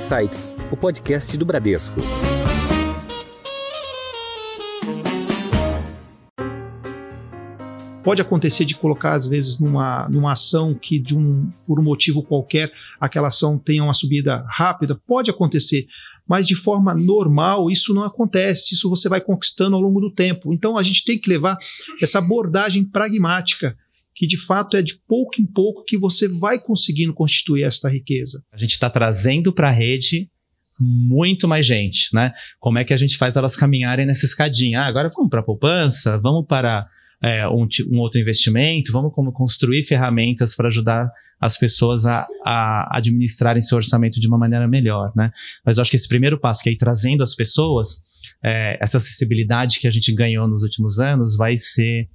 Insights, o podcast do Bradesco. Pode acontecer de colocar, às vezes, numa, numa ação que, de um, por um motivo qualquer, aquela ação tenha uma subida rápida? Pode acontecer, mas de forma normal isso não acontece, isso você vai conquistando ao longo do tempo. Então a gente tem que levar essa abordagem pragmática que de fato é de pouco em pouco que você vai conseguindo constituir esta riqueza. A gente está trazendo para a rede muito mais gente, né? Como é que a gente faz elas caminharem nessa escadinha? Ah, agora vamos para a poupança, vamos para é, um, um, outro investimento, vamos como construir ferramentas para ajudar as pessoas a, a, administrarem seu orçamento de uma maneira melhor, né? Mas eu acho que esse primeiro passo, que é ir trazendo as pessoas, é, essa acessibilidade que a gente ganhou nos últimos anos, vai ser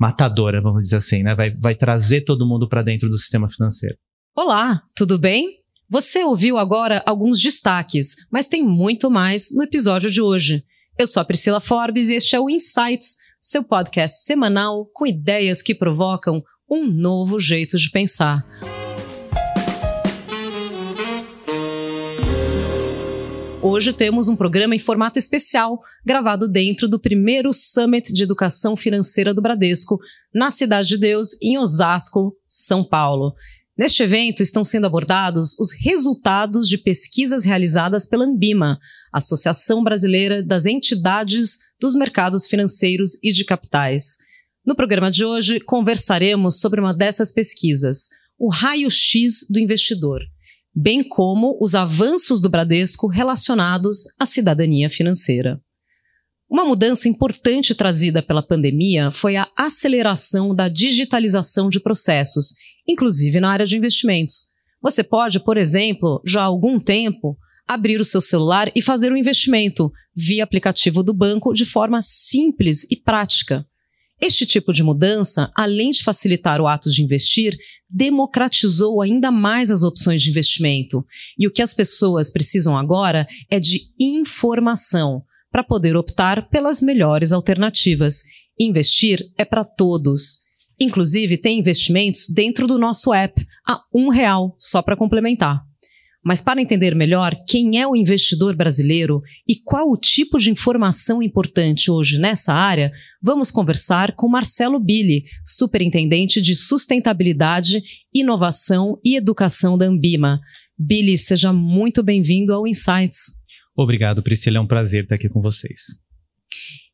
matadora, vamos dizer assim, né? Vai, vai trazer todo mundo para dentro do sistema financeiro. Olá, tudo bem? Você ouviu agora alguns destaques, mas tem muito mais no episódio de hoje. Eu sou a Priscila Forbes e este é o Insights seu podcast semanal com ideias que provocam um novo jeito de pensar. Hoje temos um programa em formato especial, gravado dentro do primeiro Summit de Educação Financeira do Bradesco, na Cidade de Deus, em Osasco, São Paulo. Neste evento estão sendo abordados os resultados de pesquisas realizadas pela Ambima, Associação Brasileira das Entidades dos Mercados Financeiros e de Capitais. No programa de hoje, conversaremos sobre uma dessas pesquisas, o raio-x do investidor, bem como os avanços do Bradesco relacionados à cidadania financeira. Uma mudança importante trazida pela pandemia foi a aceleração da digitalização de processos inclusive na área de investimentos. Você pode, por exemplo, já há algum tempo, abrir o seu celular e fazer um investimento via aplicativo do banco de forma simples e prática. Este tipo de mudança, além de facilitar o ato de investir, democratizou ainda mais as opções de investimento. E o que as pessoas precisam agora é de informação para poder optar pelas melhores alternativas. Investir é para todos. Inclusive, tem investimentos dentro do nosso app a um real, só para complementar. Mas para entender melhor quem é o investidor brasileiro e qual o tipo de informação importante hoje nessa área, vamos conversar com Marcelo Billy, superintendente de sustentabilidade, inovação e educação da Ambima. Billy, seja muito bem-vindo ao Insights. Obrigado, Priscila. É um prazer estar aqui com vocês.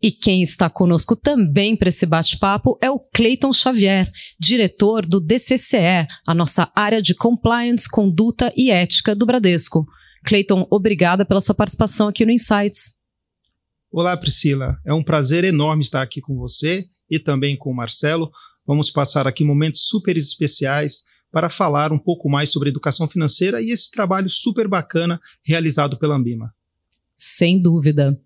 E quem está conosco também para esse bate-papo é o Cleiton Xavier, diretor do DCCE, a nossa área de compliance, conduta e ética do Bradesco. Cleiton, obrigada pela sua participação aqui no Insights. Olá, Priscila. É um prazer enorme estar aqui com você e também com o Marcelo. Vamos passar aqui momentos super especiais para falar um pouco mais sobre educação financeira e esse trabalho super bacana realizado pela Ambima. Sem dúvida.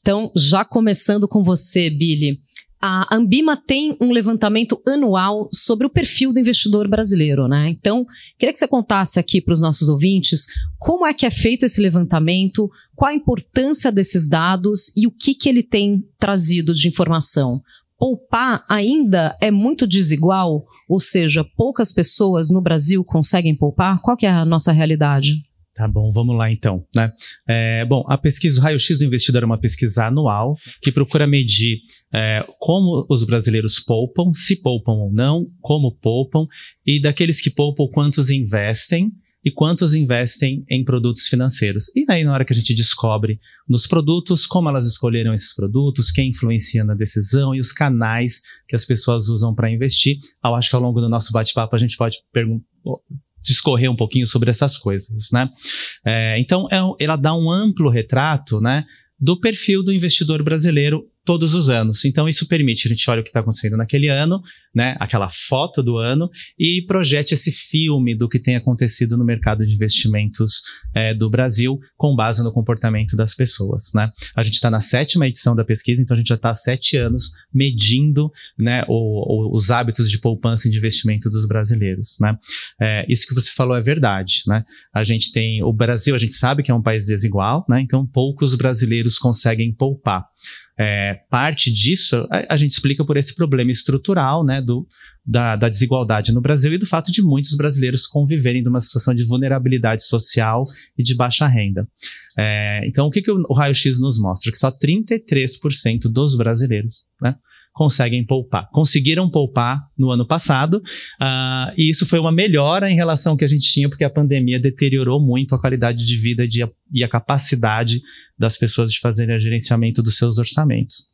Então, já começando com você, Billy. A Ambima tem um levantamento anual sobre o perfil do investidor brasileiro, né? Então, queria que você contasse aqui para os nossos ouvintes como é que é feito esse levantamento, qual a importância desses dados e o que, que ele tem trazido de informação. Poupar ainda é muito desigual, ou seja, poucas pessoas no Brasil conseguem poupar? Qual que é a nossa realidade? Tá bom, vamos lá então. Né? É, bom, a pesquisa, o raio-x do investidor é uma pesquisa anual que procura medir é, como os brasileiros poupam, se poupam ou não, como poupam, e daqueles que poupam, quantos investem e quantos investem em produtos financeiros. E daí, na hora que a gente descobre nos produtos, como elas escolheram esses produtos, quem influencia na decisão e os canais que as pessoas usam para investir, eu acho que ao longo do nosso bate-papo a gente pode perguntar discorrer um pouquinho sobre essas coisas, né? É, então, é, ela dá um amplo retrato, né, do perfil do investidor brasileiro todos os anos. Então, isso permite a gente olha o que está acontecendo naquele ano, né, aquela foto do ano, e projete esse filme do que tem acontecido no mercado de investimentos é, do Brasil, com base no comportamento das pessoas. Né? A gente está na sétima edição da pesquisa, então a gente já está há sete anos medindo né, o, o, os hábitos de poupança e de investimento dos brasileiros. Né? É, isso que você falou é verdade. Né? A gente tem o Brasil, a gente sabe que é um país desigual, né? então poucos brasileiros conseguem poupar. É, parte disso a, a, gente explica por esse problema estrutural né, do, da, da, desigualdade no Brasil e do fato de muitos brasileiros conviverem numa situação de vulnerabilidade social e de baixa renda. É, então, o que, que o, o raio-x nos mostra? Que só 33% dos brasileiros né, conseguem poupar. Conseguiram poupar no ano passado, uh, e isso foi uma melhora em relação ao que a gente tinha, porque a pandemia deteriorou muito a qualidade de vida de, e a capacidade das pessoas de fazerem o gerenciamento dos seus orçamentos.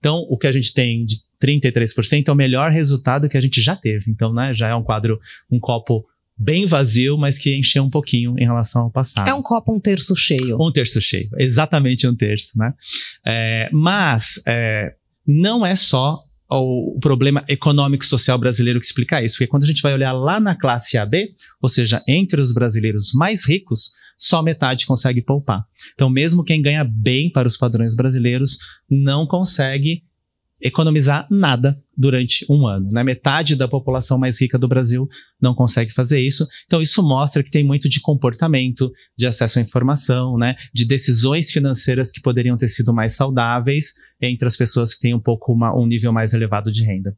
Então, o que a gente tem de 33% é o melhor resultado que a gente já teve. Então, né, já é um quadro, um copo bem vazio, mas que encheu um pouquinho em relação ao passado. É um copo um terço cheio. Um terço cheio, exatamente um terço, né? É, mas é, não é só o problema econômico e social brasileiro que explica isso, porque quando a gente vai olhar lá na classe AB, ou seja, entre os brasileiros mais ricos, só metade consegue poupar. Então, mesmo quem ganha bem para os padrões brasileiros não consegue economizar nada durante um ano. Né? Metade da população mais rica do Brasil não consegue fazer isso. Então, isso mostra que tem muito de comportamento, de acesso à informação, né? de decisões financeiras que poderiam ter sido mais saudáveis entre as pessoas que têm um pouco uma, um nível mais elevado de renda.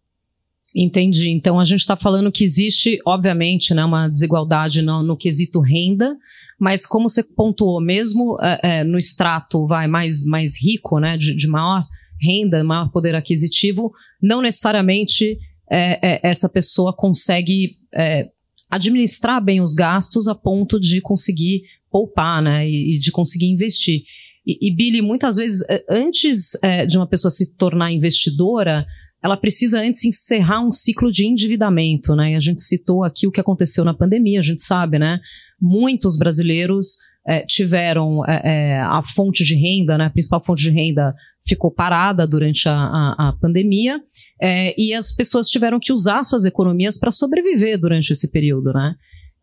Entendi. Então a gente está falando que existe, obviamente, né, uma desigualdade no, no, quesito renda, mas como você pontuou, mesmo é, é, no extrato vai mais, mais rico, né, de, de maior renda, maior poder aquisitivo, não necessariamente é, é, essa pessoa consegue é, administrar bem os gastos a ponto de conseguir poupar, né, e, e de conseguir investir. E, e, Billy, muitas vezes, é, antes é, de uma pessoa se tornar investidora, ela precisa antes encerrar um ciclo de endividamento, né? E a gente citou aqui o que aconteceu na pandemia, a gente sabe, né? Muitos brasileiros é, tiveram é, é, a fonte de renda, né, a principal fonte de renda ficou parada durante a, a, a pandemia é, e as pessoas tiveram que usar suas economias para sobreviver durante esse período, né?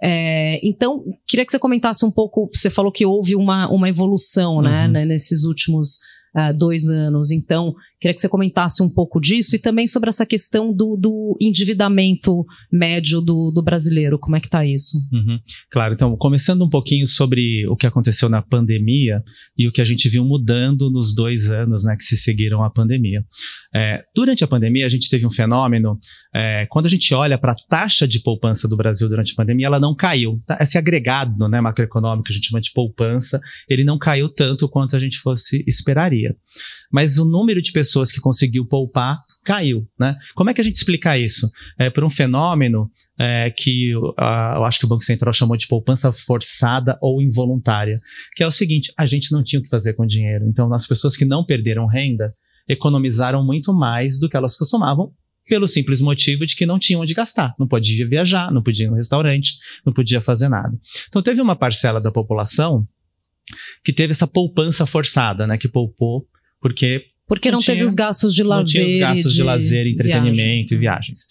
É, então, queria que você comentasse um pouco. Você falou que houve uma, uma evolução né, uhum. né, nesses últimos uh, dois anos. Então, queria que você comentasse um pouco disso e também sobre essa questão do, do endividamento médio do, do, brasileiro. Como é que está isso? Uhum. Claro, então, começando um pouquinho sobre o que aconteceu na pandemia e o que a gente viu mudando nos dois anos né, que se seguiram à pandemia. É, durante a pandemia, a gente teve um fenômeno, é, quando a gente olha para a taxa de poupança do Brasil durante a pandemia, ela não caiu. Tá? Esse agregado né, macroeconômico que a gente chama de poupança, ele não caiu tanto quanto a gente fosse esperaria. Mas o número de pessoas que conseguiu poupar caiu, né? Como é que a gente explica isso? É por um fenômeno é, que eu acho que o Banco Central chamou de poupança forçada ou involuntária, que é o seguinte: a gente não tinha o que fazer com dinheiro. Então, as pessoas que não perderam renda economizaram muito mais do que elas costumavam pelo simples motivo de que não tinham onde gastar. Não podia viajar, não podia ir no restaurante, não podia fazer nada. Então, teve uma parcela da população que teve essa poupança forçada, né? Que poupou porque porque não, não teve os gastos de lazer, não tinha os gastos de, de lazer, entretenimento viagem. e viagens.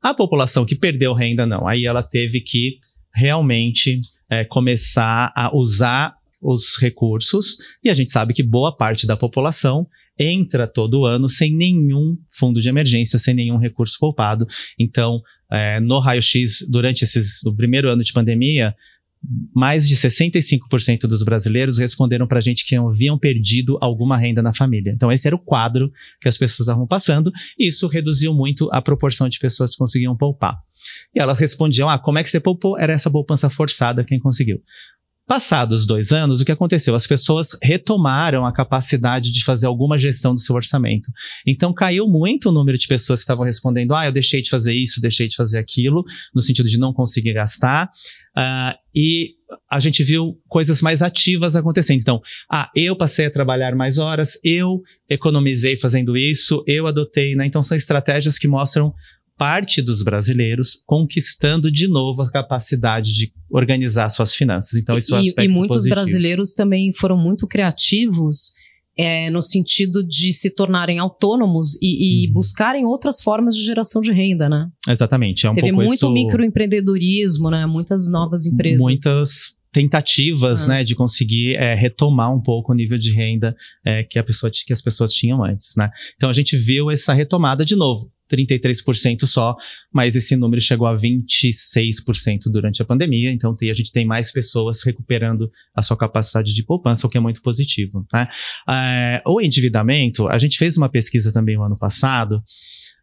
A população que perdeu renda não, aí ela teve que realmente é, começar a usar os recursos e a gente sabe que boa parte da população entra todo ano sem nenhum fundo de emergência, sem nenhum recurso poupado. Então, é, no raio-x, durante esses, o primeiro ano de pandemia, mais de 65% dos brasileiros responderam para a gente que haviam perdido alguma renda na família. Então, esse era o quadro que as pessoas estavam passando, e isso reduziu muito a proporção de pessoas que conseguiam poupar. E elas respondiam: Ah, como é que você poupou? Era essa poupança forçada quem conseguiu. Passados dois anos, o que aconteceu? As pessoas retomaram a capacidade de fazer alguma gestão do seu orçamento. Então, caiu muito o número de pessoas que estavam respondendo: ah, eu deixei de fazer isso, deixei de fazer aquilo, no sentido de não conseguir gastar. Uh, e a gente viu coisas mais ativas acontecendo. Então, ah, eu passei a trabalhar mais horas, eu economizei fazendo isso, eu adotei, né? Então, são estratégias que mostram parte dos brasileiros conquistando de novo a capacidade de organizar suas finanças. Então, isso é um aspecto E, muitos positivo. brasileiros também foram muito criativos é, no sentido de se tornarem autônomos e, e uhum. buscarem outras formas de geração de renda, né? Exatamente. É um Teve muito isso... microempreendedorismo, né? Muitas novas empresas. Muitas tentativas, ah. né, de conseguir é, retomar um pouco o nível de renda é, que, a pessoa, que as pessoas tinham antes, né? Então a gente viu essa retomada de novo. 33% só, mas esse número chegou a 26% durante a pandemia, então a gente tem mais pessoas recuperando a sua capacidade de poupança, o que é muito positivo. Né? É, o endividamento, a gente fez uma pesquisa também no ano passado,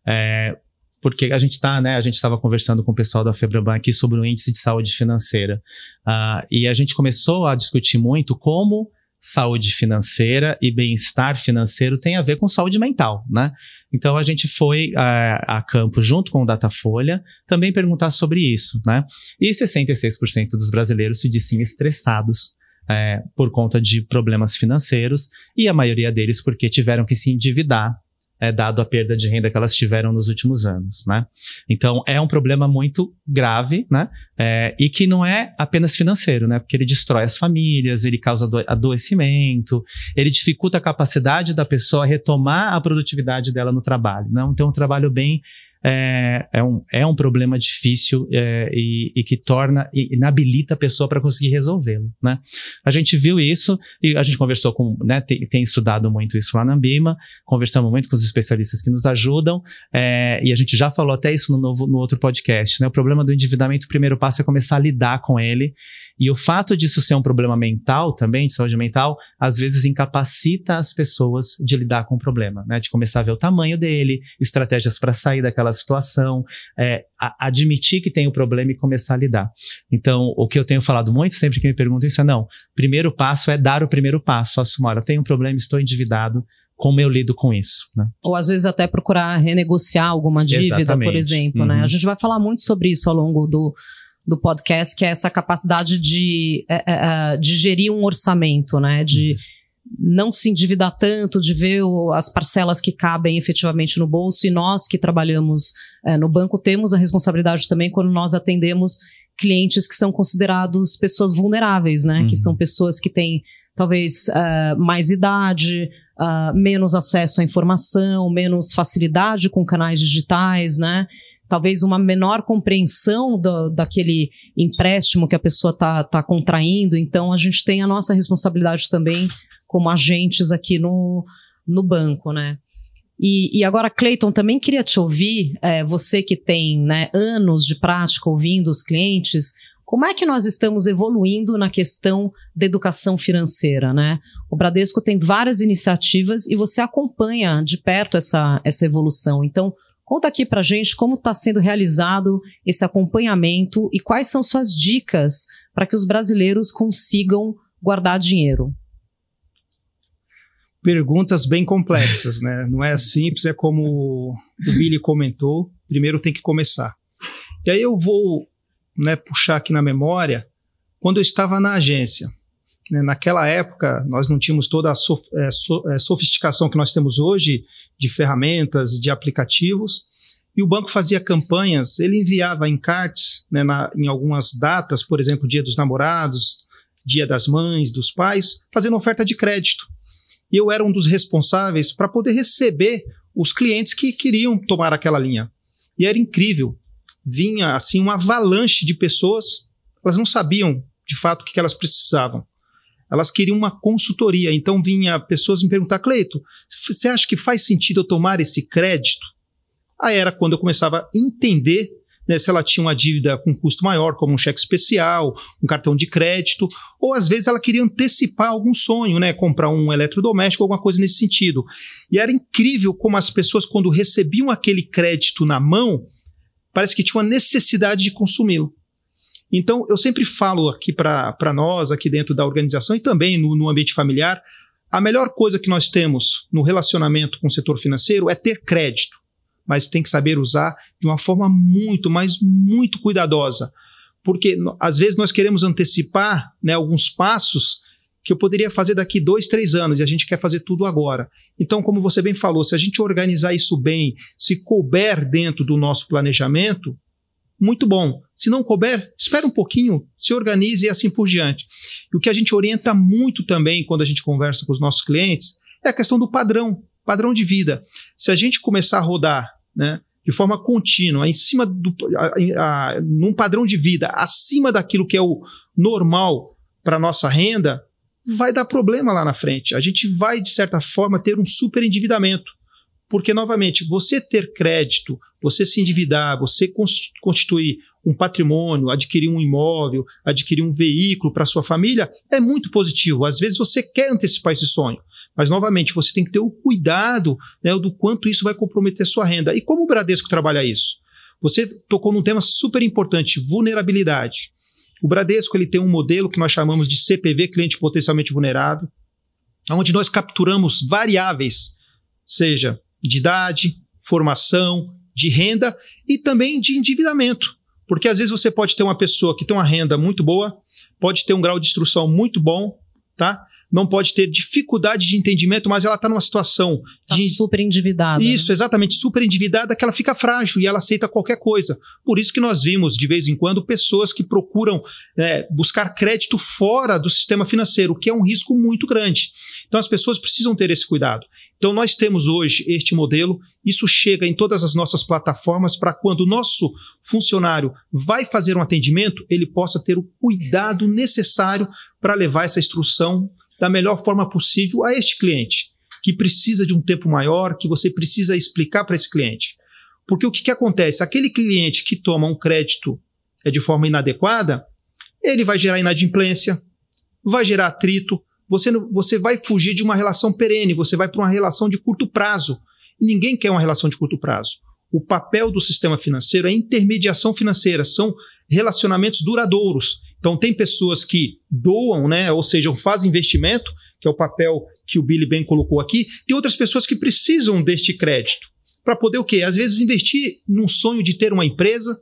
é, porque a gente tá, né, a gente estava conversando com o pessoal da Febraban aqui sobre o índice de saúde financeira, uh, e a gente começou a discutir muito como saúde financeira e bem-estar financeiro tem a ver com saúde mental, né? Então a gente foi a, a, campo junto com o Datafolha também perguntar sobre isso, né? E 66% dos brasileiros se dizem estressados é, por conta de problemas financeiros e a maioria deles porque tiveram que se endividar é, dado a perda de renda que elas tiveram nos últimos anos, né? Então é um problema muito grave, né? É, e que não é apenas financeiro, né? Porque ele destrói as famílias, ele causa adoecimento, ele dificulta a capacidade da pessoa retomar a produtividade dela no trabalho, não? Né? Então é um trabalho bem é, é, um, é um problema difícil é, e, e, que torna, e inabilita a pessoa para conseguir resolvê-lo, né? A gente viu isso e a gente conversou com, né, tem, tem, estudado muito isso lá na Ambima, conversamos muito com os especialistas que nos ajudam é, e a gente já falou até isso no, novo, no outro podcast, né? O problema do endividamento, o primeiro passo é começar a lidar com ele e o fato disso ser um problema mental também, de saúde mental, às vezes incapacita as pessoas de lidar com o problema, né? De começar a ver o tamanho dele, estratégias para sair daquela situação, é, a, admitir que tem o problema e começar a lidar. Então, o que eu tenho falado muito sempre que me perguntam isso é: não, primeiro passo é dar o primeiro passo, assumir, olha, tenho um problema, estou endividado, como eu lido com isso. Né? Ou às vezes até procurar renegociar alguma dívida, Exatamente. por exemplo. Uhum. Né? A gente vai falar muito sobre isso ao longo do, do podcast, que é essa capacidade de, é, é, é, de gerir um orçamento, né? De não se endividar tanto, de ver o, as parcelas que cabem efetivamente no bolso. E nós que trabalhamos é, no banco temos a responsabilidade também quando nós atendemos clientes que são considerados pessoas vulneráveis, né? Uhum. Que são pessoas que têm talvez uh, mais idade, uh, menos acesso à informação, menos facilidade com canais digitais, né? Talvez uma menor compreensão do, daquele empréstimo que a pessoa está tá contraindo. Então, a gente tem a nossa responsabilidade também como agentes aqui no, no banco, né? E, e agora, Cleiton, também queria te ouvir, é, você que tem né, anos de prática ouvindo os clientes, como é que nós estamos evoluindo na questão da educação financeira, né? O Bradesco tem várias iniciativas e você acompanha de perto essa, essa evolução. Então, Conta aqui para gente como está sendo realizado esse acompanhamento e quais são suas dicas para que os brasileiros consigam guardar dinheiro. Perguntas bem complexas, né? Não é simples, é como o Billy comentou, primeiro tem que começar. E aí eu vou né, puxar aqui na memória, quando eu estava na agência. Né, naquela época, nós não tínhamos toda a sof é, so é, sofisticação que nós temos hoje de ferramentas, de aplicativos, e o banco fazia campanhas, ele enviava encartes né, na, em algumas datas, por exemplo, Dia dos Namorados, Dia das Mães, dos Pais, fazendo oferta de crédito. E eu era um dos responsáveis para poder receber os clientes que queriam tomar aquela linha. E era incrível. Vinha assim uma avalanche de pessoas, elas não sabiam de fato o que elas precisavam elas queriam uma consultoria. Então vinha pessoas me perguntar, Cleito, você acha que faz sentido eu tomar esse crédito? Aí era quando eu começava a entender né, se ela tinha uma dívida com custo maior, como um cheque especial, um cartão de crédito, ou às vezes ela queria antecipar algum sonho, né, comprar um eletrodoméstico, alguma coisa nesse sentido. E era incrível como as pessoas, quando recebiam aquele crédito na mão, parece que tinham a necessidade de consumi-lo. Então, eu sempre falo aqui para nós, aqui dentro da organização e também no, no ambiente familiar, a melhor coisa que nós temos no relacionamento com o setor financeiro é ter crédito, mas tem que saber usar de uma forma muito, mas muito cuidadosa. Porque às vezes nós queremos antecipar né, alguns passos que eu poderia fazer daqui dois, três anos e a gente quer fazer tudo agora. Então, como você bem falou, se a gente organizar isso bem, se couber dentro do nosso planejamento, muito bom. Se não couber, espera um pouquinho, se organize e assim por diante. E o que a gente orienta muito também quando a gente conversa com os nossos clientes é a questão do padrão, padrão de vida. Se a gente começar a rodar, né, de forma contínua, em cima do, a, a, num padrão de vida acima daquilo que é o normal para nossa renda, vai dar problema lá na frente. A gente vai de certa forma ter um super endividamento. Porque, novamente, você ter crédito, você se endividar, você constituir um patrimônio, adquirir um imóvel, adquirir um veículo para sua família, é muito positivo. Às vezes você quer antecipar esse sonho, Mas, novamente, você tem que ter o cuidado né, do quanto isso vai comprometer sua renda. E como o Bradesco trabalha isso? Você tocou num tema super importante, vulnerabilidade. O Bradesco ele tem um modelo que nós chamamos de CPV, cliente potencialmente vulnerável, onde nós capturamos variáveis, seja de idade, formação, de renda e também de endividamento. Porque às vezes você pode ter uma pessoa que tem uma renda muito boa, pode ter um grau de instrução muito bom, tá? Não pode ter dificuldade de entendimento, mas ela está numa situação tá de super endividada. Isso, né? exatamente, super endividada, que ela fica frágil e ela aceita qualquer coisa. Por isso que nós vimos, de vez em quando, pessoas que procuram é, buscar crédito fora do sistema financeiro, que é um risco muito grande. Então as pessoas precisam ter esse cuidado. Então nós temos hoje este modelo, isso chega em todas as nossas plataformas para quando o nosso funcionário vai fazer um atendimento, ele possa ter o cuidado necessário para levar essa instrução da melhor forma possível a este cliente, que precisa de um tempo maior, que você precisa explicar para esse cliente. Porque o que, que acontece? Aquele cliente que toma um crédito é, de forma inadequada, ele vai gerar inadimplência, vai gerar atrito, você, você vai fugir de uma relação perene, você vai para uma relação de curto prazo. E ninguém quer uma relação de curto prazo. O papel do sistema financeiro é intermediação financeira, são relacionamentos duradouros. Então, tem pessoas que doam, né, ou seja, fazem investimento, que é o papel que o Billy bem colocou aqui. Tem outras pessoas que precisam deste crédito para poder o quê? Às vezes investir num sonho de ter uma empresa,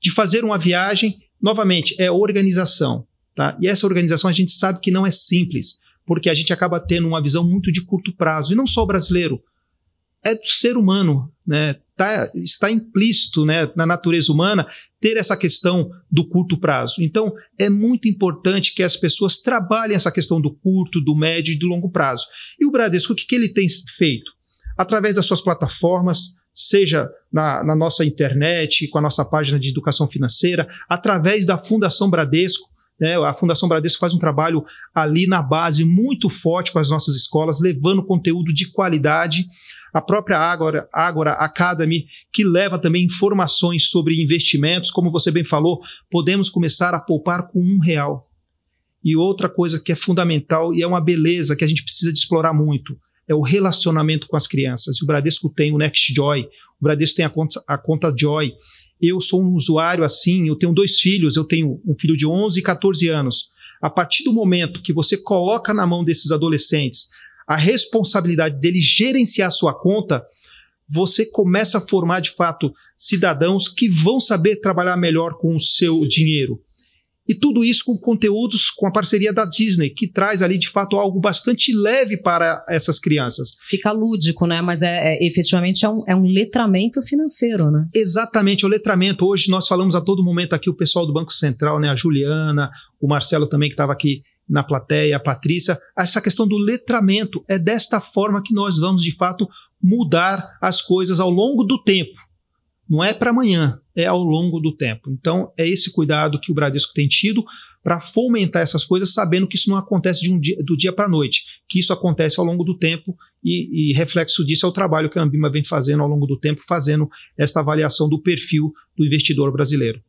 de fazer uma viagem. Novamente, é organização. Tá? E essa organização a gente sabe que não é simples, porque a gente acaba tendo uma visão muito de curto prazo. E não só o brasileiro, é do ser humano, né? Tá, está implícito né, na natureza humana ter essa questão do curto prazo. Então, é muito importante que as pessoas trabalhem essa questão do curto, do médio e do longo prazo. E o Bradesco, o que, que ele tem feito? Através das suas plataformas, seja na, na nossa internet, com a nossa página de educação financeira, através da Fundação Bradesco, né, a Fundação Bradesco faz um trabalho ali na base muito forte com as nossas escolas, levando conteúdo de qualidade a própria Agora, Agora Academy, que leva também informações sobre investimentos. Como você bem falou, podemos começar a poupar com um real. E outra coisa que é fundamental e é uma beleza que a gente precisa de explorar muito é o relacionamento com as crianças. O Bradesco tem o Next Joy, o Bradesco tem a conta, a conta Joy. Eu sou um usuário assim, eu tenho dois filhos, eu tenho um filho de 11 e 14 anos. A partir do momento que você coloca na mão desses adolescentes a responsabilidade dele gerenciar sua conta, você começa a formar de fato cidadãos que vão saber trabalhar melhor com o seu dinheiro. E tudo isso com conteúdos com a parceria da Disney, que traz ali de fato algo bastante leve para essas crianças. Fica lúdico, né? Mas é, é efetivamente é um, é um letramento financeiro, né? Exatamente, é o letramento. Hoje nós falamos a todo momento aqui o pessoal do Banco Central, né? A Juliana, o Marcelo também que estava aqui na plateia, a Patrícia, essa questão do letramento. É desta forma que nós vamos, de fato, mudar as coisas ao longo do tempo. Não é para amanhã, é ao longo do tempo. Então, é esse cuidado que o Bradesco tem tido para fomentar essas coisas, sabendo que isso não acontece um dia, do dia para a noite, que isso acontece ao longo do tempo e, e, reflexo disso é o trabalho que a Ambima vem fazendo ao longo do tempo, fazendo esta avaliação do perfil do investidor brasileiro.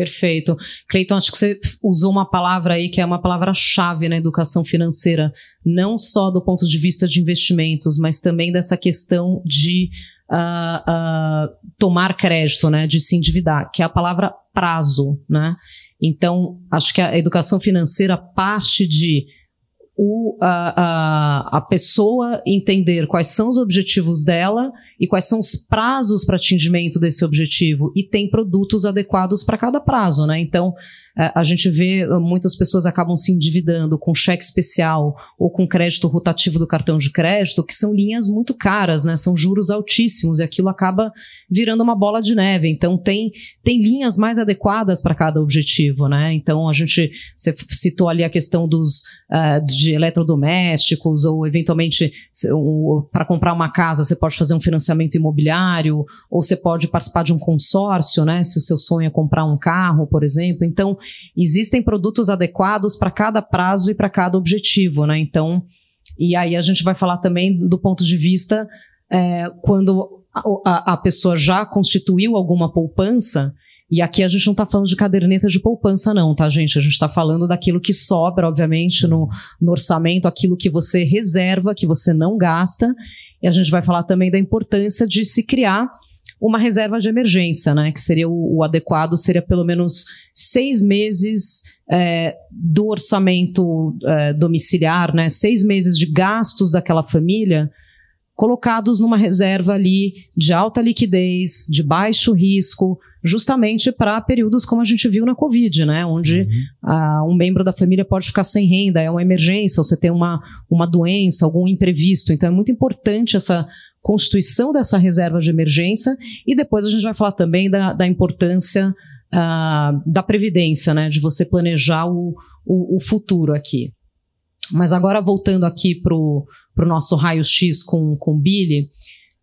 Perfeito. Cleiton, acho que você usou uma palavra aí que é uma palavra-chave na educação financeira, não só do ponto de vista de investimentos, mas também dessa questão de uh, uh, tomar crédito, né, de se endividar, que é a palavra prazo, né? Então, acho que a educação financeira parte de o, a, a, a pessoa entender quais são os objetivos dela e quais são os prazos para atingimento desse objetivo e tem produtos adequados para cada prazo, né? Então, a gente vê uh, muitas pessoas acabam se endividando com cheque especial ou com crédito rotativo do cartão de crédito, que são linhas muito caras, né? São juros altíssimos e aquilo acaba virando uma bola de neve. Então tem, tem linhas mais adequadas para cada objetivo, né? Então a gente você citou ali a questão dos uh, de eletrodomésticos ou eventualmente para comprar uma casa você pode fazer um financiamento imobiliário ou você pode participar de um consórcio, né? Se o seu sonho é comprar um carro, por exemplo. Então existem produtos adequados para cada prazo e para cada objetivo, né? Então, e aí a gente vai falar também do ponto de vista é, quando a, a, pessoa já constituiu alguma poupança, E aqui a gente não está falando de caderneta de poupança, não, tá, gente? A gente está falando daquilo que sobra, obviamente, no, no orçamento, aquilo que você reserva, que você não gasta. E a gente vai falar também da importância de se criar uma reserva de emergência, né? Que seria o, o adequado, seria pelo menos seis meses é, do orçamento é, domiciliar, né? Seis meses de gastos daquela família colocados numa reserva ali de alta liquidez, de baixo risco, justamente para períodos como a gente viu na Covid, né? Onde uhum. um membro da família pode ficar sem renda, é uma emergência, você tem uma, uma doença, algum imprevisto. Então é muito importante essa constituição dessa reserva de emergência e depois a gente vai falar também da, da importância uh, da previdência, né? De você planejar o, o, o futuro aqui. Mas agora voltando aqui para o nosso raio-x com, com Billy,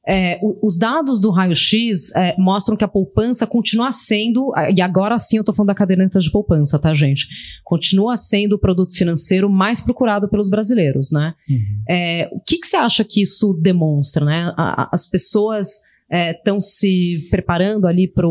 é, os dados do raio-x é, mostram que a poupança continua sendo, e agora sim eu estou falando da caderneta de poupança, tá, gente? Continua sendo o produto financeiro mais procurado pelos brasileiros, né? Uhum. É, o que, que você acha que isso demonstra, né? A, as pessoas estão é, se preparando ali para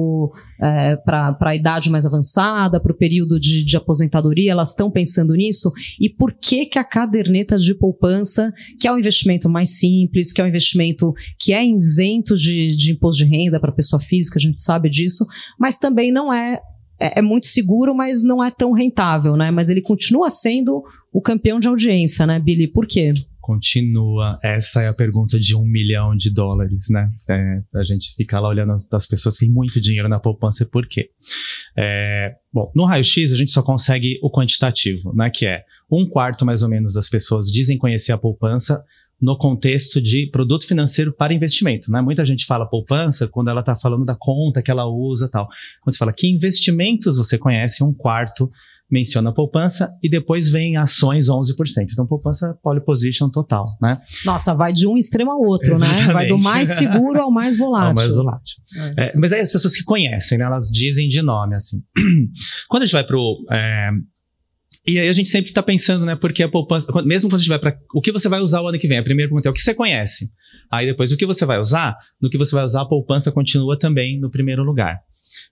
é, a idade mais avançada, para o período de, de, aposentadoria, elas estão pensando nisso? E por que, que a caderneta de poupança, que é um investimento mais simples, que é um investimento que é isento de, de imposto de renda para pessoa física, a gente sabe disso, mas também não é é, é, muito seguro, mas não é tão rentável, né? Mas ele continua sendo o campeão de audiência, né, Billy? Por quê? Continua. Essa é a pergunta de um milhão de dólares, né? É, a gente fica lá olhando as pessoas que têm muito dinheiro na poupança, por quê? É, bom, no raio-x a gente só consegue o quantitativo, né? Que é um quarto mais ou menos das pessoas dizem conhecer a poupança no contexto de produto financeiro para investimento. Né? Muita gente fala poupança quando ela está falando da conta que ela usa tal. Quando você fala que investimentos você conhece, um quarto menciona poupança e depois vem ações 11%. Então, poupança pole position total, né? Nossa, vai de um extremo ao outro, Exatamente. né? Vai do mais seguro ao mais volátil. Ao mais volátil. É. É, mas aí as pessoas que conhecem, né, elas dizem de nome, assim. quando a gente vai pro... É, e aí a gente sempre está pensando, né? Porque a poupança, mesmo quando a gente vai para o que você vai usar o ano que vem, a primeira pergunta é o que você conhece. Aí depois o que você vai usar, no que você vai usar a poupança continua também no primeiro lugar.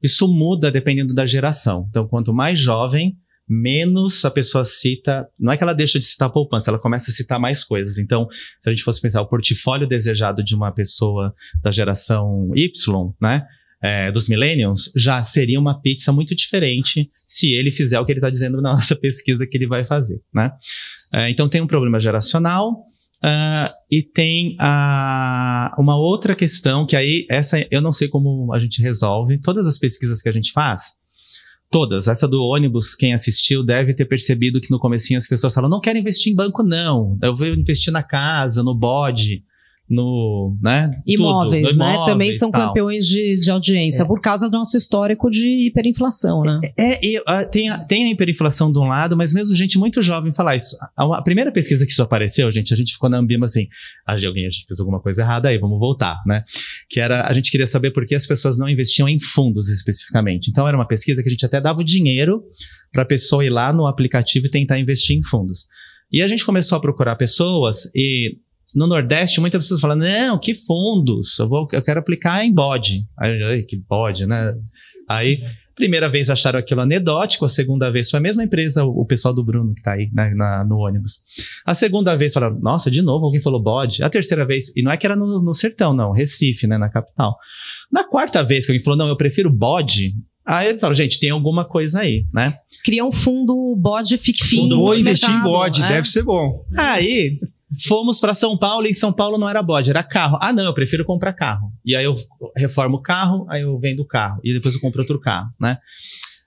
Isso muda dependendo da geração. Então, quanto mais jovem, menos a pessoa cita. Não é que ela deixa de citar poupança, ela começa a citar mais coisas. Então, se a gente fosse pensar o portfólio desejado de uma pessoa da geração Y, né? É, dos millennials, já seria uma pizza muito diferente se ele fizer o que ele está dizendo na nossa pesquisa que ele vai fazer, né? É, então tem um problema geracional uh, e tem a, uma outra questão que aí essa eu não sei como a gente resolve. Todas as pesquisas que a gente faz, Todas. Essa do ônibus, quem assistiu deve ter percebido que no comecinho as pessoas falam, não quero investir em banco não, eu vou investir na casa, no bode no, né? Imóveis, tudo, no né? Também são tal. campeões de, de audiência, é. por causa do nosso histórico de hiperinflação, né? É, é tem, a, tem a hiperinflação de um lado, mas mesmo gente muito jovem falar isso. A, a primeira pesquisa que isso apareceu, gente, a gente ficou na Ambima assim, ah, alguém a gente fez alguma coisa errada aí, vamos voltar, né? Que era, a gente queria saber por que as pessoas não investiam em fundos especificamente. Então era uma pesquisa que a gente até dava o dinheiro para a pessoa ir lá no aplicativo e tentar investir em fundos. E a gente começou a procurar pessoas e no Nordeste, muitas pessoas falam: não, que fundos? Eu, vou, eu quero aplicar em bode. Aí, que bode, né? Aí, primeira vez acharam aquilo anedótico, a segunda vez foi a mesma empresa, o, o pessoal do Bruno que tá aí né, na, no ônibus. A segunda vez falaram: nossa, de novo alguém falou bode. A terceira vez, e não é que era no, no sertão, não, Recife, né, na capital. Na quarta vez que alguém falou: não, eu prefiro bode, Aí eles falam, gente, tem alguma coisa aí, né? Cria um fundo bode fictício. Fundo vou investir em bode, é? deve ser bom. Aí Fomos para São Paulo e em São Paulo não era bode, era carro. Ah, não, eu prefiro comprar carro. E aí eu reformo o carro, aí eu vendo o carro. E depois eu compro outro carro, né?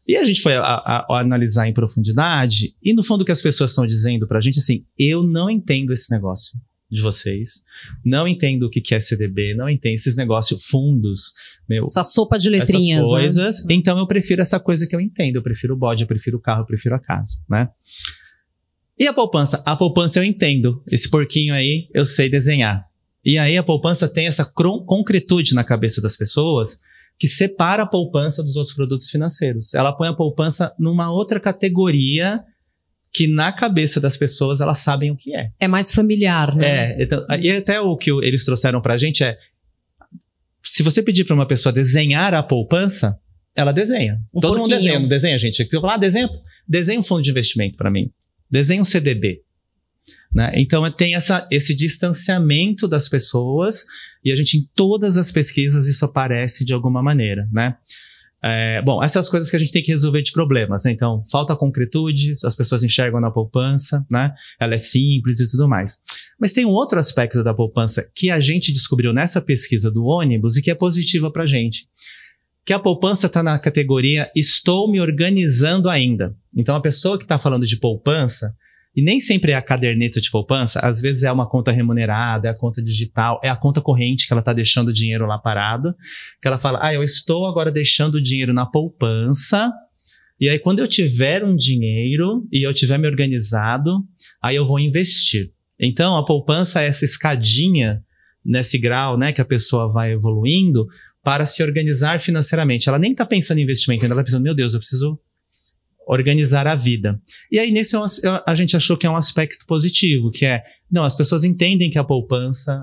E a gente foi a, a, a analisar em profundidade. E no fundo, o que as pessoas estão dizendo pra gente, assim, eu não entendo esse negócio de vocês. Não entendo o que é CDB, não entendo esses negócios, fundos. Meu, essa sopa de letrinhas. Essas né? coisas. Né? Então eu prefiro essa coisa que eu entendo. Eu prefiro o bode, eu prefiro o carro, eu prefiro a casa, né? E a poupança? A poupança eu entendo. Esse porquinho aí eu sei desenhar. E aí a poupança tem essa concretude na cabeça das pessoas que separa a poupança dos outros produtos financeiros. Ela põe a poupança numa outra categoria que na cabeça das pessoas elas sabem o que é. É mais familiar, né? É, então, e até o que eles trouxeram pra gente é se você pedir para uma pessoa desenhar a poupança, ela desenha. Um Todo mundo porquinho. desenha, não desenha, gente? Eu falar, ah, desenha, desenha um fundo de investimento para mim. Desenha um CDB. Né? Então tem essa, esse distanciamento das pessoas e a gente em todas as pesquisas isso aparece de alguma maneira, né? É, bom, essas coisas que a gente tem que resolver de problemas. Né? Então, falta concretude, as pessoas enxergam na poupança, né? Ela é simples e tudo mais. Mas tem um outro aspecto da poupança que a gente descobriu nessa pesquisa do ônibus e que é positiva para a gente. Que a poupança está na categoria estou me organizando ainda. Então, a pessoa que está falando de poupança, e nem sempre é a caderneta de poupança, às vezes é uma conta remunerada, é a conta digital, é a conta corrente que ela está deixando o dinheiro lá parado, que ela fala, ah, eu estou agora deixando o dinheiro na poupança, e aí quando eu tiver um dinheiro e eu tiver me organizado, aí eu vou investir. Então, a poupança é essa escadinha nesse grau, né, que a pessoa vai evoluindo para se organizar financeiramente. Ela nem está pensando em investimento, ela está pensando, meu Deus, eu preciso organizar a vida. E aí, nesse é a gente achou que é um aspecto positivo, que é, não, as pessoas entendem que a poupança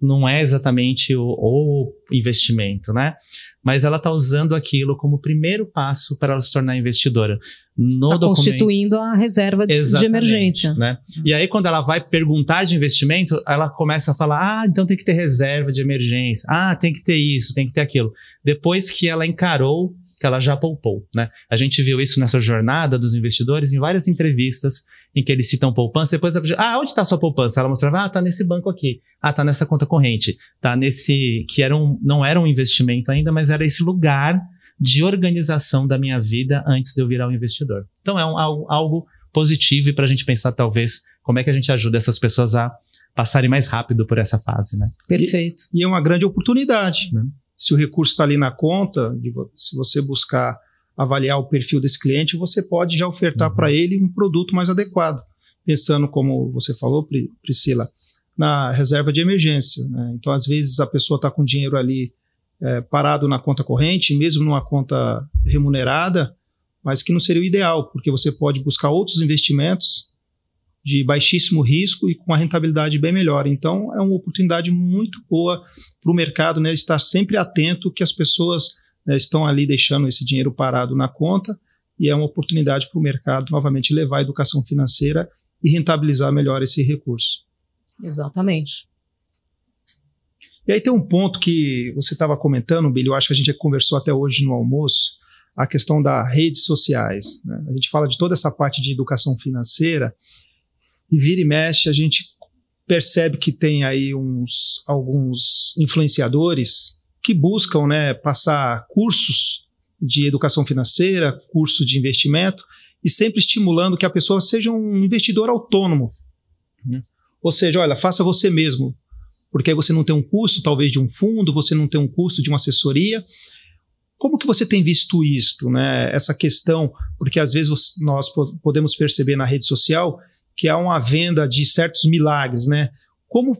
não é exatamente o, o investimento, né? Mas ela está usando aquilo como primeiro passo para ela se tornar investidora. No Tá documento- constituindo a reserva de, de emergência. Né? E aí, quando ela vai perguntar de investimento, ela começa a falar: ah, então tem que ter reserva de emergência. Ah, tem que ter isso, tem que ter aquilo. Depois que ela encarou que ela já poupou, né? A gente viu isso nessa jornada dos investidores em várias entrevistas em que eles citam poupança. Depois, ah, onde está sua poupança? Ela mostrava, ah, tá nesse banco aqui. Ah, tá nessa conta corrente. Tá nesse que era um, não era um investimento ainda, mas era esse lugar de organização da minha vida antes de eu virar um investidor. Então é um, algo, algo positivo e para a gente pensar talvez como é que a gente ajuda essas pessoas a passarem mais rápido por essa fase, né? Perfeito. E é uma grande oportunidade. Né? Se o recurso está ali na conta, se você buscar avaliar o perfil desse cliente, você pode já ofertar Uhum. para ele um produto mais adequado. Pensando, como você falou, Pri- Priscila, na reserva de emergência. né? Então, às vezes, a pessoa está com dinheiro ali eh, parado na conta corrente, mesmo numa conta remunerada, mas que não seria o ideal, porque você pode buscar outros investimentos de baixíssimo risco e com uma rentabilidade bem melhor. Então, é uma oportunidade muito boa para o mercado né, estar sempre atento que as pessoas né, estão ali deixando esse dinheiro parado na conta e é uma oportunidade para o mercado novamente levar a educação financeira e rentabilizar melhor esse recurso. Exatamente. E aí tem um ponto que você estava comentando, Billy, eu acho que a gente já conversou até hoje no almoço, a questão das redes sociais. né? A gente fala de toda essa parte de educação financeira e vira e mexe, a gente percebe que tem aí uns alguns influenciadores que buscam né, passar cursos de educação financeira, curso de investimento, e sempre estimulando que a pessoa seja um investidor autônomo. né? Ou seja, olha, faça você mesmo, porque aí você não tem um custo, talvez, de um fundo, você não tem um custo de uma assessoria. Como que você tem visto isto, né? Essa questão, porque às vezes nós po- podemos perceber na rede social que há uma venda de certos milagres, né? Como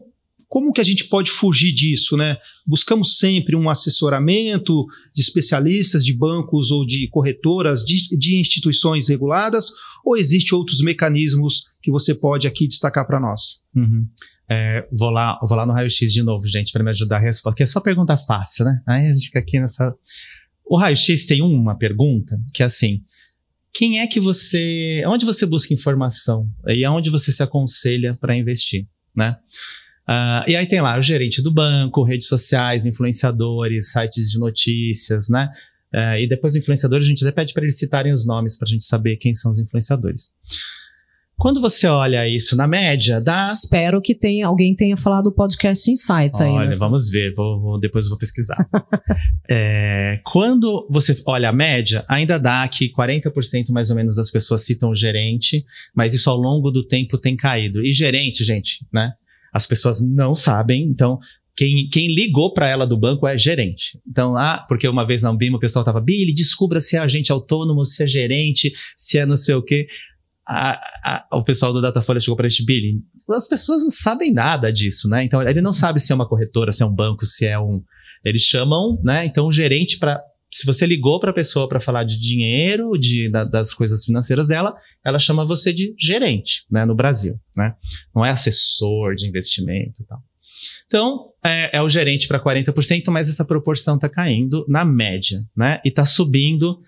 como que a gente pode fugir disso, né? Buscamos sempre um assessoramento de especialistas de bancos ou de corretoras, de, de instituições reguladas, ou existem outros mecanismos que você pode aqui destacar para nós? Uhum. É, vou lá, vou lá no raio-x de novo, gente, para me ajudar a resposta, porque é só pergunta fácil, né? Aí a gente fica aqui nessa. O raio-x tem uma pergunta que é assim: quem é que você. Onde você busca informação? E aonde você se aconselha para investir, né? Ah, e aí tem lá o gerente do banco, redes sociais, influenciadores, sites de notícias, né? Ah, e depois do influenciador, a gente até pede para eles citarem os nomes para a gente saber quem são os influenciadores. Quando você olha isso na média, dá Espero que tenha, alguém tenha falado do podcast Insights aí. Olha, nessa- vamos ver, vou, vou- depois eu vou pesquisar. É, quando você olha a média, ainda dá que 40% mais ou menos das pessoas citam o gerente, mas isso ao longo do tempo tem caído. E gerente, gente, né? As pessoas não sabem, então quem, quem ligou para ela do banco é gerente. Então, ah, porque uma vez na Ambima o pessoal tava, Billy, descubra se é agente autônomo, se é gerente, se é não sei o quê. A- a- o pessoal do Datafolha chegou pra gente, Billy, as pessoas não sabem nada disso, né? Então, ele não sabe se é uma corretora, se é um banco, se é um. Eles chamam, né? Então, o gerente para. Se você ligou para a pessoa para falar de dinheiro, de, da- das coisas financeiras dela, ela chama você de gerente, né? No Brasil, né? Não é assessor de investimento e tal. Então, é, é o gerente para 40%, mas essa proporção está caindo na média, né? E está subindo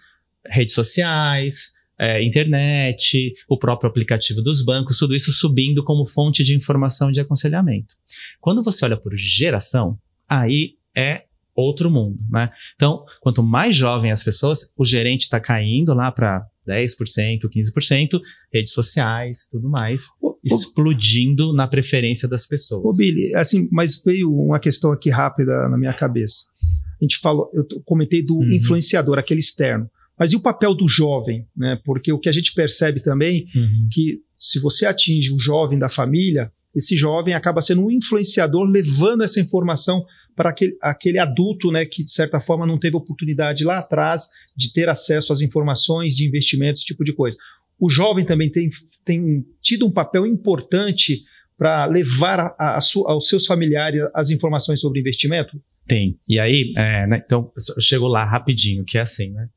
redes sociais, é, internet, o próprio aplicativo dos bancos, tudo isso subindo como fonte de informação de aconselhamento. Quando você olha por geração, aí é outro mundo, né? Então, quanto mais jovem as pessoas, o gerente está caindo lá para 10%, 15%, redes sociais, tudo mais, o, explodindo na preferência das pessoas. Ô, Billy, assim, mas veio uma questão aqui rápida na minha cabeça. A gente falou, eu comentei do uhum. influenciador, aquele externo. Mas e o papel do jovem? Né? Porque o que a gente percebe também uhum. que se você atinge o jovem da família, esse jovem acaba sendo um influenciador levando essa informação para aquele, aquele adulto né, que, de certa forma, não teve oportunidade lá atrás de ter acesso às informações de investimentos, esse tipo de coisa. O jovem também tem, tem tido um papel importante para levar a, a, a aos seus familiares as informações sobre investimento? Tem. E aí, é, né, então, eu chego lá rapidinho, que é assim, né?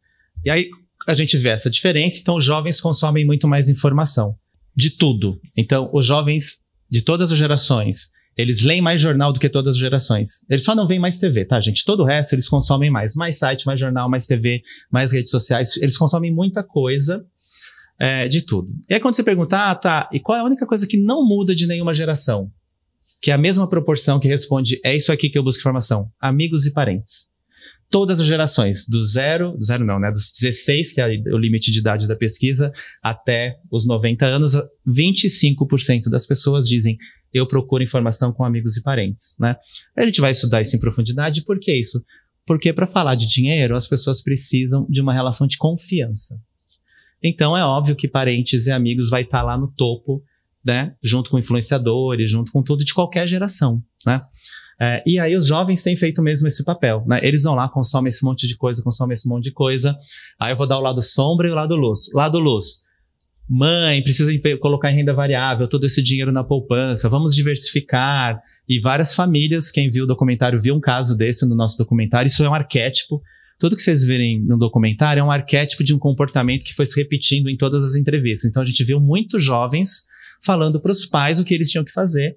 E aí a gente vê essa diferença, então os jovens consomem muito mais informação de tudo. Então, os jovens de todas as gerações, eles leem mais jornal do que todas as gerações. Eles só não veem mais TV, tá, gente? Todo o resto eles consomem mais. Mais site, mais jornal, mais TV, mais redes sociais. Eles consomem muita coisa é, de tudo. E aí quando você pergunta, ah, tá, e qual é a única coisa que não muda de nenhuma geração? Que é a mesma proporção que responde, é isso aqui que eu busco informação. Amigos e parentes todas as gerações, do zero, do zero não, né, dos 16, que é o limite de idade da pesquisa, até os 90 anos, 25% das pessoas dizem eu procuro informação com amigos e parentes, né? A gente vai estudar isso em profundidade, por que isso? Porque para falar de dinheiro, as pessoas precisam de uma relação de confiança. Então é óbvio que parentes e amigos vai estar tá lá no topo, né, junto com influenciadores, junto com tudo de qualquer geração, né? É, e aí os jovens têm feito mesmo esse papel, né? Eles vão lá, consomem esse monte de coisa, consomem esse monte de coisa. Aí eu vou dar o lado sombra e o lado luz. Lado luz. Mãe, precisa colocar em renda variável todo esse dinheiro na poupança, vamos diversificar. E várias famílias, quem viu o documentário viu um caso desse no nosso documentário. Isso é um arquétipo. Tudo que vocês verem no documentário é um arquétipo de um comportamento que foi se repetindo em todas as entrevistas. Então a gente viu muitos jovens falando para os pais o que eles tinham que fazer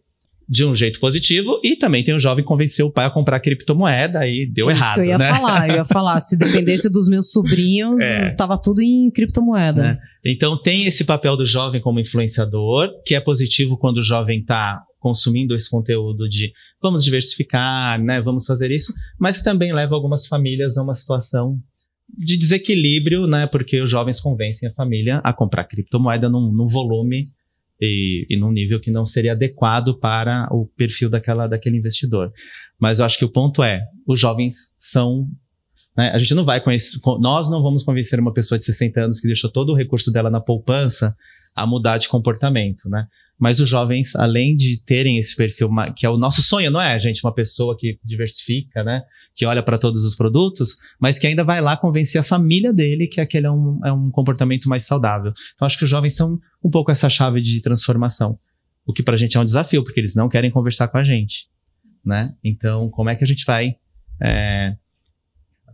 de um jeito positivo e também tem o jovem convencer o pai a comprar criptomoeda e deu Isso errado, que eu ia né? falar, eu ia falar, se dependesse dos meus sobrinhos, é. tava tudo em criptomoeda. Né? Então tem esse papel do jovem como influenciador, que é positivo quando o jovem está consumindo esse conteúdo de vamos diversificar, né, vamos fazer isso, mas que também leva algumas famílias a uma situação de desequilíbrio, né, porque os jovens convencem a família a comprar criptomoeda num, num volume e, e num nível que não seria adequado para o perfil daquela, daquele investidor. Mas eu acho que o ponto é, os jovens são né, a gente não vai conhecer, nós não vamos convencer uma pessoa de 60 anos que deixou todo o recurso dela na poupança a mudar de comportamento, né? Mas os jovens, além de terem esse perfil, que é o nosso sonho, não é, gente? Uma pessoa que diversifica, né? Que olha para todos os produtos, mas que ainda vai lá convencer a família dele que aquele é um, é um comportamento mais saudável. Então, acho que os jovens são um pouco essa chave de transformação. O que para a gente é um desafio, porque eles não querem conversar com a gente, né? Então, como é que a gente vai é,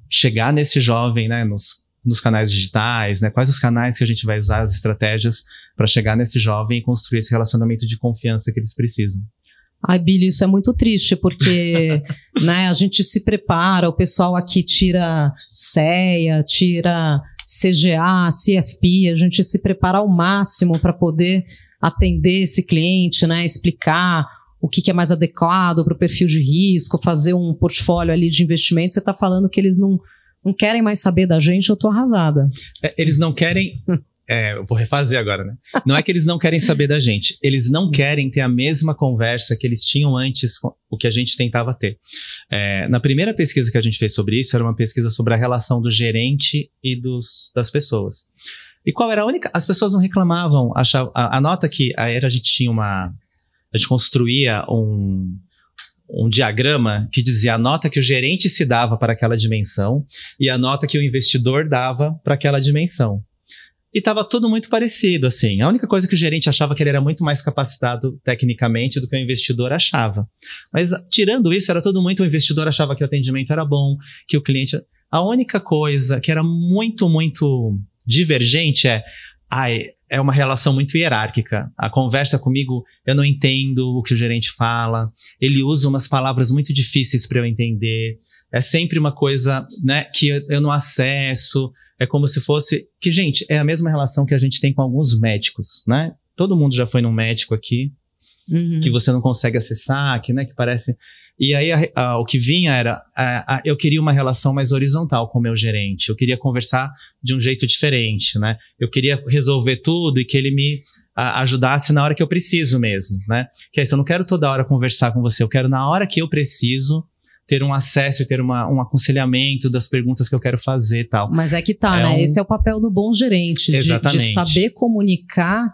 chegar nesse jovem, né? Nos nos canais digitais, né? Quais os canais que a gente vai usar as estratégias para chegar nesse jovem e construir esse relacionamento de confiança que eles precisam. Ai, Billy, isso é muito triste, porque né, a gente se prepara, o pessoal aqui tira CEA, tira CGA, CFP, a gente se prepara ao máximo para poder atender esse cliente, né, explicar o que, que é mais adequado para o perfil de risco, fazer um portfólio ali de investimento. Você está falando que eles não, não querem mais saber da gente, eu tô arrasada. É, eles não querem. É, eu vou refazer agora, né? Não é que eles não querem saber da gente, eles não querem ter a mesma conversa que eles tinham antes, o que a gente tentava ter. É, na primeira pesquisa que a gente fez sobre isso, era uma pesquisa sobre a relação do gerente e dos, das pessoas. E qual era a única. As pessoas não reclamavam. Achavam, a, a nota que a era a gente tinha uma. A gente construía um, um diagrama que dizia a nota que o gerente se dava para aquela dimensão e a nota que o investidor dava para aquela dimensão. E estava tudo muito parecido, assim. A única coisa que o gerente achava que ele era muito mais capacitado tecnicamente do que o investidor achava. Mas, tirando isso, era tudo muito. O investidor achava que o atendimento era bom, que o cliente. A única coisa que era muito, muito divergente é ai, é uma relação muito hierárquica. A conversa comigo, eu não entendo o que o gerente fala. Ele usa umas palavras muito difíceis para eu entender. É sempre uma coisa, né, que eu, eu não acesso. É como se fosse que, gente, é a mesma relação que a gente tem com alguns médicos, né? Todo mundo já foi num médico aqui uhum. que você não consegue acessar, que, né, que parece. E aí a, a, o que vinha era, a, eu queria uma relação mais horizontal com o meu gerente, eu queria conversar de um jeito diferente, né? Eu queria resolver tudo e que ele me ajudasse na hora que eu preciso mesmo, né? Que é isso, eu não quero toda hora conversar com você, eu quero na hora que eu preciso ter um acesso e ter uma, um aconselhamento das perguntas que eu quero fazer e tal. Mas é que tá, é né? Um... Esse é o papel do bom gerente, de, de saber comunicar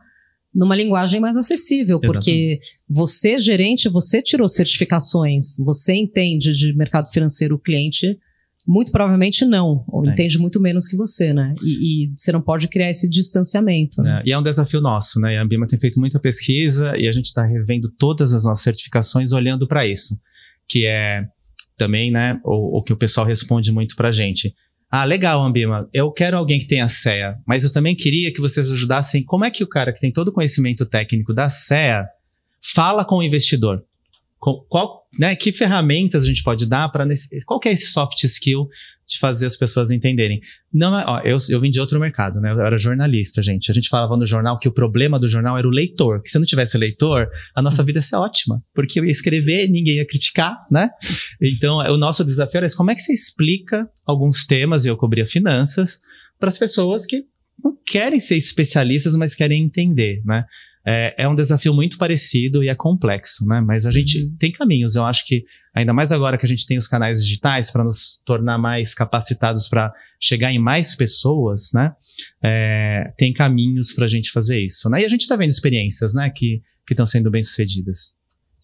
numa linguagem mais acessível, porque você, gerente, você tirou certificações, você entende de mercado financeiro o cliente. Muito provavelmente não, ou é entende muito menos que você, né? E, e, você não pode criar esse distanciamento. Né? É, e é um desafio nosso, né? A Ambima tem feito muita pesquisa e a gente está revendo todas as nossas certificações olhando para isso, que é também, né, o, o que o pessoal responde muito para a gente. Ah, legal, Ambima. Eu quero alguém que tenha CEA, mas eu também queria que vocês ajudassem como é que o cara que tem todo o conhecimento técnico da CEA fala com o investidor. Qual, né, que ferramentas a gente pode dar para qual que é esse soft skill de fazer as pessoas entenderem? Não é, ó, eu, eu vim de outro mercado, né? Eu era jornalista, gente. A gente falava no jornal que o problema do jornal era o leitor, que se não tivesse leitor, a nossa vida ia ser ótima, porque eu ia escrever, ninguém ia criticar, né? Então, o nosso desafio era esse, como é que você explica alguns temas, e eu cobria finanças, para as pessoas que não querem ser especialistas, mas querem entender, né? É, é, um desafio muito parecido e é complexo, né? Mas a gente uhum. tem caminhos. Eu acho que, ainda mais agora que a gente tem os canais digitais para nos tornar mais capacitados para chegar em mais pessoas, né? É, tem caminhos para a gente fazer isso, né? E a gente está vendo experiências, né? Que estão sendo bem sucedidas.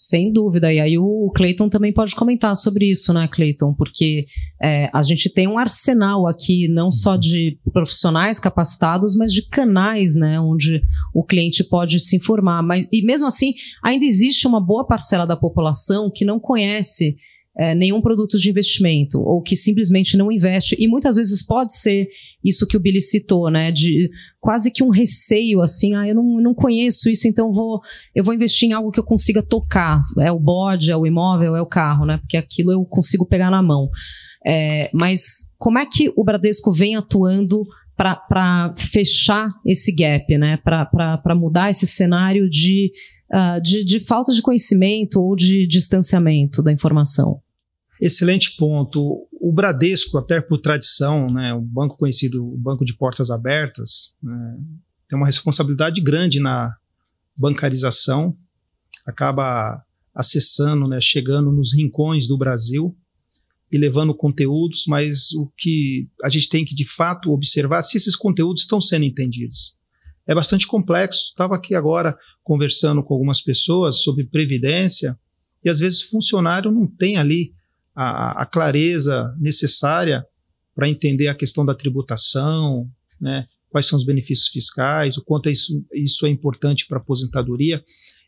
Sem dúvida. E aí o Cleiton também pode comentar sobre isso, né, Cleiton? Porque é, a gente tem um arsenal aqui, não só de profissionais capacitados, mas de canais, né, onde o cliente pode se informar. Mas, e mesmo assim, ainda existe uma boa parcela da população que não conhece é, nenhum produto de investimento ou que simplesmente não investe. E muitas vezes pode ser isso que o Billy citou, né? De quase que um receio, assim, ah, eu não, não conheço isso, então vou, eu vou investir em algo que eu consiga tocar. É o bode, é o imóvel, é o carro, né? Porque aquilo eu consigo pegar na mão. É, mas como é que o Bradesco vem atuando para fechar esse gap, né? Para mudar esse cenário de, uh, de, de, falta de conhecimento ou de distanciamento da informação? Excelente ponto. O Bradesco, até por tradição, né, um banco conhecido, o banco de portas abertas, né, tem uma responsabilidade grande na bancarização, acaba acessando, né, chegando nos rincões do Brasil e levando conteúdos, mas o que a gente tem que de fato observar se esses conteúdos estão sendo entendidos. É bastante complexo. Estava aqui agora conversando com algumas pessoas sobre previdência e às vezes o funcionário não tem ali a, a clareza necessária para entender a questão da tributação, né, quais são os benefícios fiscais, o quanto isso, isso é importante para a aposentadoria.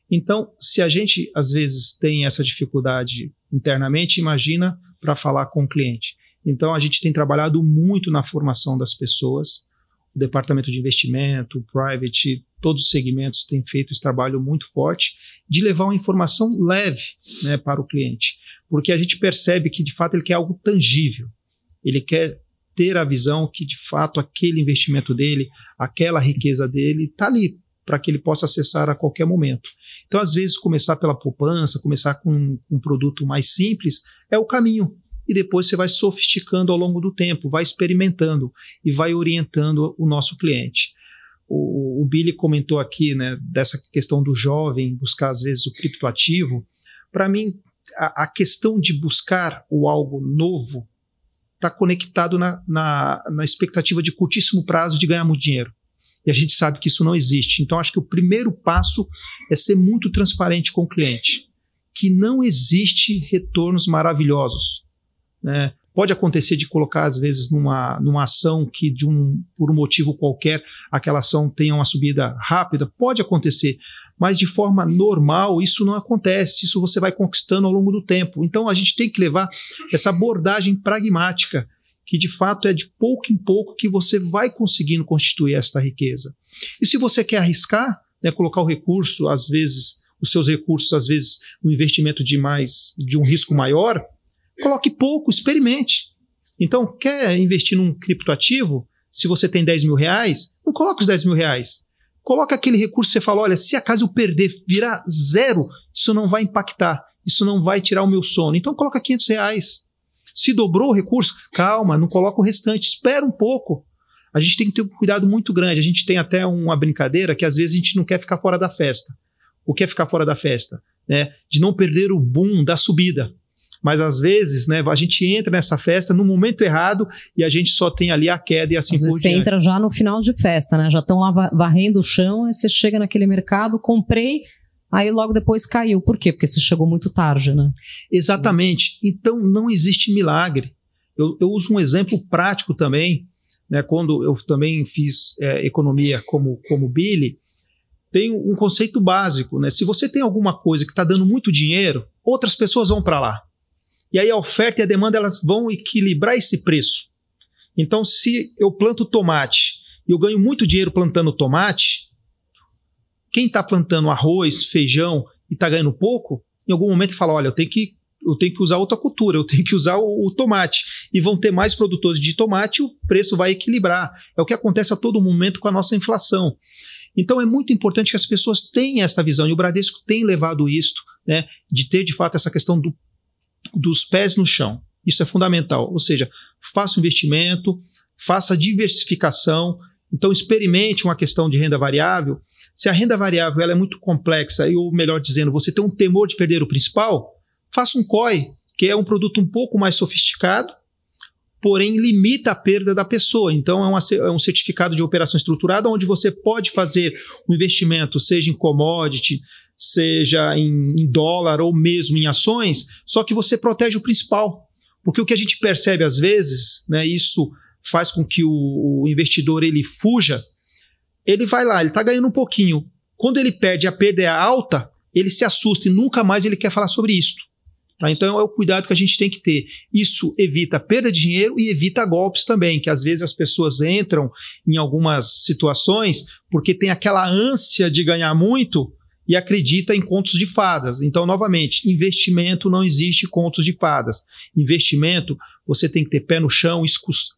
Então, se a gente às vezes tem essa dificuldade internamente, imagina para falar com o cliente. Então, a gente tem trabalhado muito na formação das pessoas. O departamento de investimento, o private, todos os segmentos têm feito esse trabalho muito forte de levar uma informação leve né, para o cliente porque a gente percebe que de fato ele quer algo tangível. Ele quer ter a visão que de fato aquele investimento dele, aquela riqueza dele está ali para que ele possa acessar a qualquer momento. Então, às vezes, começar pela poupança, começar com um produto mais simples é o caminho. E depois você vai sofisticando ao longo do tempo, vai experimentando e vai orientando o nosso cliente. O, o Billy comentou aqui né, dessa questão do jovem buscar, às vezes, o criptoativo. Para mim, a, a questão de buscar o algo novo está conectado na, na, na expectativa de curtíssimo prazo de ganhar muito dinheiro. E a gente sabe que isso não existe. Então, acho que o primeiro passo é ser muito transparente com o cliente, que não existe retornos maravilhosos. Né? Pode acontecer de colocar, às vezes, numa, numa ação que, de um, por um motivo qualquer, aquela ação tenha uma subida rápida. Pode acontecer mas de forma normal isso não acontece, isso você vai conquistando ao longo do tempo. Então a gente tem que levar essa abordagem pragmática que de fato é de pouco em pouco que você vai conseguindo constituir esta riqueza. E se você quer arriscar, né, colocar o recurso, às vezes, os seus recursos, às vezes, no investimento de mais, de um risco maior, coloque pouco, experimente. Então, quer investir num criptoativo? Se você tem 10 mil reais, não coloque os 10 mil reais. Coloca aquele recurso que você fala: olha, se acaso eu perder, virar zero, isso não vai impactar, isso não vai tirar o meu sono. Então coloca 500 reais. Se dobrou o recurso, calma, não coloca o restante, espera um pouco. A gente tem que ter um cuidado muito grande. A gente tem até uma brincadeira que às vezes a gente não quer ficar fora da festa. O que é ficar fora da festa? Né? De não perder o boom da subida. Mas às vezes, né, a gente entra nessa festa no momento errado e a gente só tem ali a queda e assim às por diante. Você entra já no final de festa, né? Já estão lá varrendo o chão, aí você chega naquele mercado, comprei, Aí logo depois caiu. Por quê? Porque você chegou muito tarde, né? Exatamente. Então não existe milagre. Eu, eu uso um exemplo prático também. Né, quando eu também fiz é, economia como, como Billy, tem um conceito básico. Né? Se você tem alguma coisa que está dando muito dinheiro, outras pessoas vão para lá. E aí a oferta e a demanda elas vão equilibrar esse preço. Então, se eu planto tomate e eu ganho muito dinheiro plantando tomate, quem está plantando arroz, feijão e está ganhando pouco, em algum momento fala: olha, eu tenho que eu tenho que usar outra cultura, eu tenho que usar o, o, tomate. E vão ter mais produtores de tomate, o preço vai equilibrar. É o que acontece a todo momento com a nossa inflação. Então é muito importante que as pessoas tenham esta visão, e o Bradesco tem levado isto, né, de ter de fato essa questão do, dos pés no chão. Isso é fundamental. Ou seja, faça investimento, faça diversificação. Então experimente uma questão de renda variável se a renda variável ela é muito complexa, ou melhor dizendo, você tem um temor de perder o principal, faça um COI, que é um produto um pouco mais sofisticado, porém limita a perda da pessoa. Então, é, uma, é um certificado de operação estruturada onde você pode fazer um investimento, seja em commodity, seja em, em dólar ou mesmo em ações, só que você protege o principal. Porque o que a gente percebe às vezes, né, isso faz com que o, o investidor ele fuja ele vai lá, ele está ganhando um pouquinho. Quando ele perde, a perda é alta, ele se assusta e nunca mais ele quer falar sobre isso. Tá? Então é o cuidado que a gente tem que ter. Isso evita perda de dinheiro e evita golpes também, que às vezes as pessoas entram em algumas situações porque tem aquela ânsia de ganhar muito e acredita em contos de fadas. Então, novamente, investimento não existe contos de fadas. Investimento, você tem que ter pé no chão,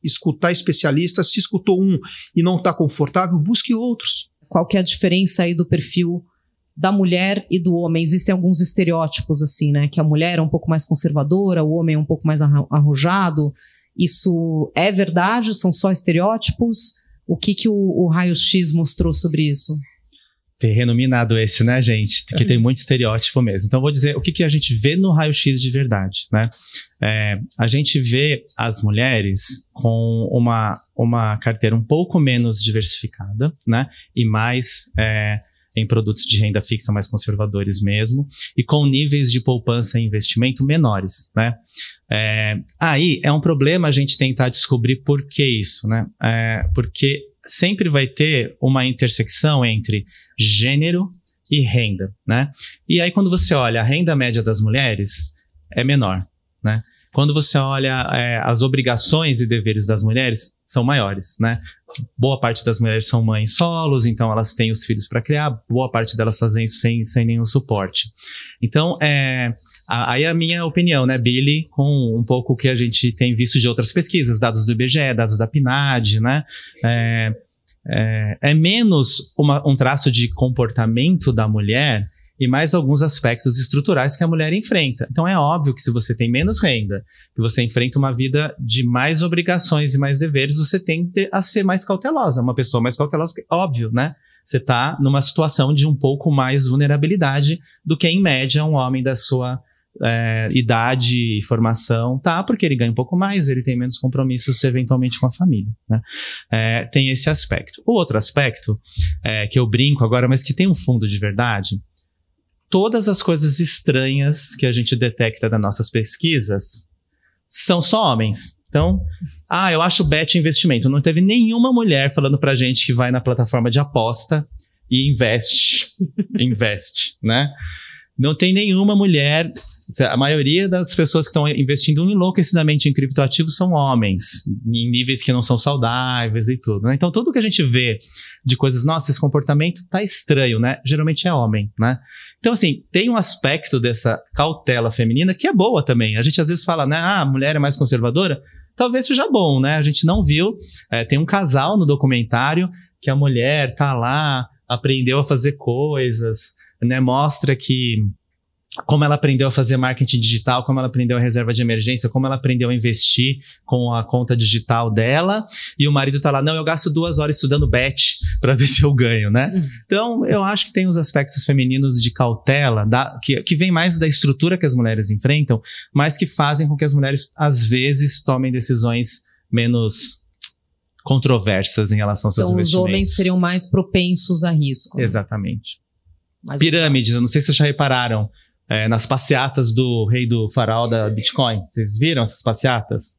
escutar especialistas. Se escutou um e não está confortável, busque outros. Qual que é a diferença aí do perfil da mulher e do homem? Existem alguns estereótipos assim, né? Que a mulher é um pouco mais conservadora, o homem é um pouco mais arrojado. Isso é verdade? São só estereótipos? O que, que o, o raio-x mostrou sobre isso? Terreno minado esse, né, gente? Que tem muito estereótipo mesmo. Então, vou dizer o que, que a gente vê no raio-x de verdade, né? É, a gente vê as mulheres com uma, uma carteira um pouco menos diversificada, né? E mais é, em produtos de renda fixa mais conservadores mesmo, e com níveis de poupança e investimento menores, né? É, aí é um problema a gente tentar descobrir por que isso, né? É, porque sempre vai ter uma intersecção entre gênero e renda, né? E aí quando você olha a renda média das mulheres é menor, né? Quando você olha é, as obrigações e deveres das mulheres são maiores, né? Boa parte das mulheres são mães solos, então elas têm os filhos para criar. Boa parte delas fazem isso sem, sem nenhum suporte. Então, é, Aí a minha opinião, né, Billy, com um pouco o que a gente tem visto de outras pesquisas, dados do IBGE, dados da PNAD, né, é, é, é menos uma, um traço de comportamento da mulher e mais alguns aspectos estruturais que a mulher enfrenta. Então é óbvio que se você tem menos renda, que você enfrenta uma vida de mais obrigações e mais deveres, você tem a ser mais cautelosa, uma pessoa mais cautelosa, óbvio, né? Você está numa situação de um pouco mais vulnerabilidade do que, em média, um homem da sua é, idade e formação, tá? Porque ele ganha um pouco mais, ele tem menos compromissos eventualmente com a família, né? É, tem esse aspecto. O outro aspecto, é, que eu brinco agora, mas que tem um fundo de verdade, todas as coisas estranhas que a gente detecta das nossas pesquisas são só homens. Então, ah, eu acho bet investimento. Não teve nenhuma mulher falando pra gente que vai na plataforma de aposta e investe. investe, né? Não tem nenhuma mulher A maioria das pessoas que estão investindo enlouquecidamente em criptoativos são homens, em níveis que não são saudáveis e tudo. Né? Então, tudo que a gente vê de coisas, nossa, esse comportamento tá estranho, né? Geralmente é homem, né? Então, assim, tem um aspecto dessa cautela feminina que é boa também. A gente às vezes fala, né? Ah, a mulher é mais conservadora. Talvez seja bom, né? A gente não viu. É, tem um casal no documentário que a mulher tá lá, aprendeu a fazer coisas, né? Mostra que como ela aprendeu a fazer marketing digital, como ela aprendeu a reserva de emergência, como ela aprendeu a investir com a conta digital dela, e o marido tá lá, não, eu gasto duas horas estudando bet para ver se eu ganho, né? Uhum. Então, eu acho que tem os aspectos femininos de cautela, da, que, que vem mais da estrutura que as mulheres enfrentam, mas que fazem com que as mulheres, às vezes, tomem decisões menos controversas em relação aos seus então, investimentos. Os homens seriam mais propensos a risco. Né? Exatamente. Pirâmides, eu não sei se vocês já repararam, é, nas passeatas do rei do faraó da Bitcoin. Vocês viram essas passeatas?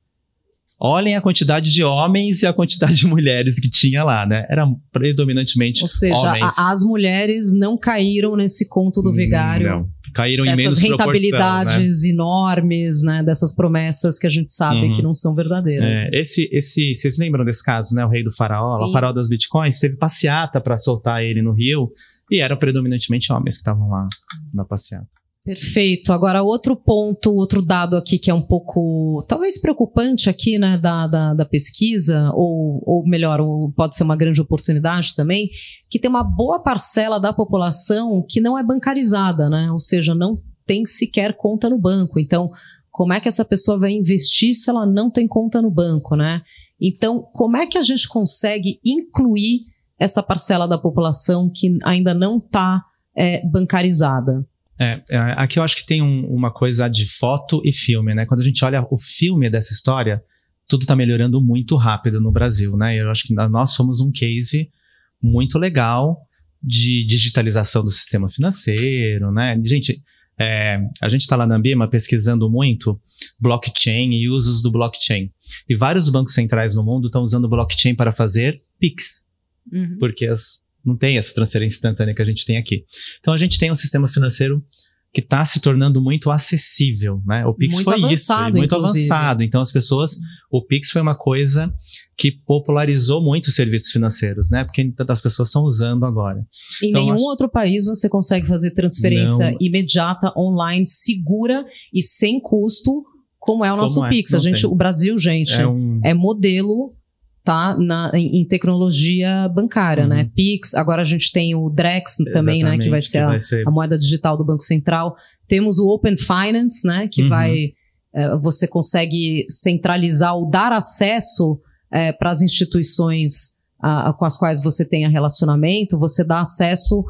Olhem a quantidade de homens e a quantidade de mulheres que tinha lá, né? Era predominantemente Ou seja, homens. A, as mulheres não caíram nesse conto do vigário. Não, caíram em menos rentabilidades né? enormes, né? Dessas promessas que a gente sabe uhum. que não são verdadeiras. É, esse, esse, vocês lembram desse caso, né? O rei do faraó, Sim. o faraó das bitcoins, teve passeata para soltar ele no rio e eram predominantemente homens que estavam lá na passeata. Perfeito. Agora, outro ponto, outro dado aqui que é um pouco, talvez preocupante aqui, né, da, da, da pesquisa, ou, ou melhor, ou pode ser uma grande oportunidade também, que tem uma boa parcela da população que não é bancarizada, né, ou seja, não tem sequer conta no banco. Então, como é que essa pessoa vai investir se ela não tem conta no banco, né? Então, como é que a gente consegue incluir essa parcela da população que ainda não está é, bancarizada? É, é, aqui eu acho que tem um, uma coisa de foto e filme, né? Quando a gente olha o filme dessa história, tudo está melhorando muito rápido no Brasil, né? Eu acho que nós somos um case muito legal de digitalização do sistema financeiro, né? Gente, é, a gente está lá na Ambima pesquisando muito blockchain e usos do blockchain. E vários bancos centrais no mundo estão usando blockchain para fazer PIX. Uhum. Porque as, não tem essa transferência instantânea que a gente tem aqui. Então a gente tem um sistema financeiro que está se tornando muito acessível, né? O Pix muito foi isso, muito inclusive. avançado. Então as pessoas, o Pix foi uma coisa que popularizou muito os serviços financeiros, né? Porque as pessoas estão usando agora. Em então, nenhum acho... outro país você consegue fazer transferência não... imediata, online, segura e sem custo, como é o nosso é? Pix. a gente, tem. o Brasil, gente, é, um... é modelo tá na, em, tecnologia bancária, né? uhum. né? Pix, agora a gente tem o Drex também, Exatamente, né? Que vai ser, que vai a, ser, a, moeda digital do Banco Central. Temos o Open Finance, né? Que uhum. vai. É, você consegue centralizar ou dar acesso é, para as instituições a, a, com as quais você tenha relacionamento, você dá acesso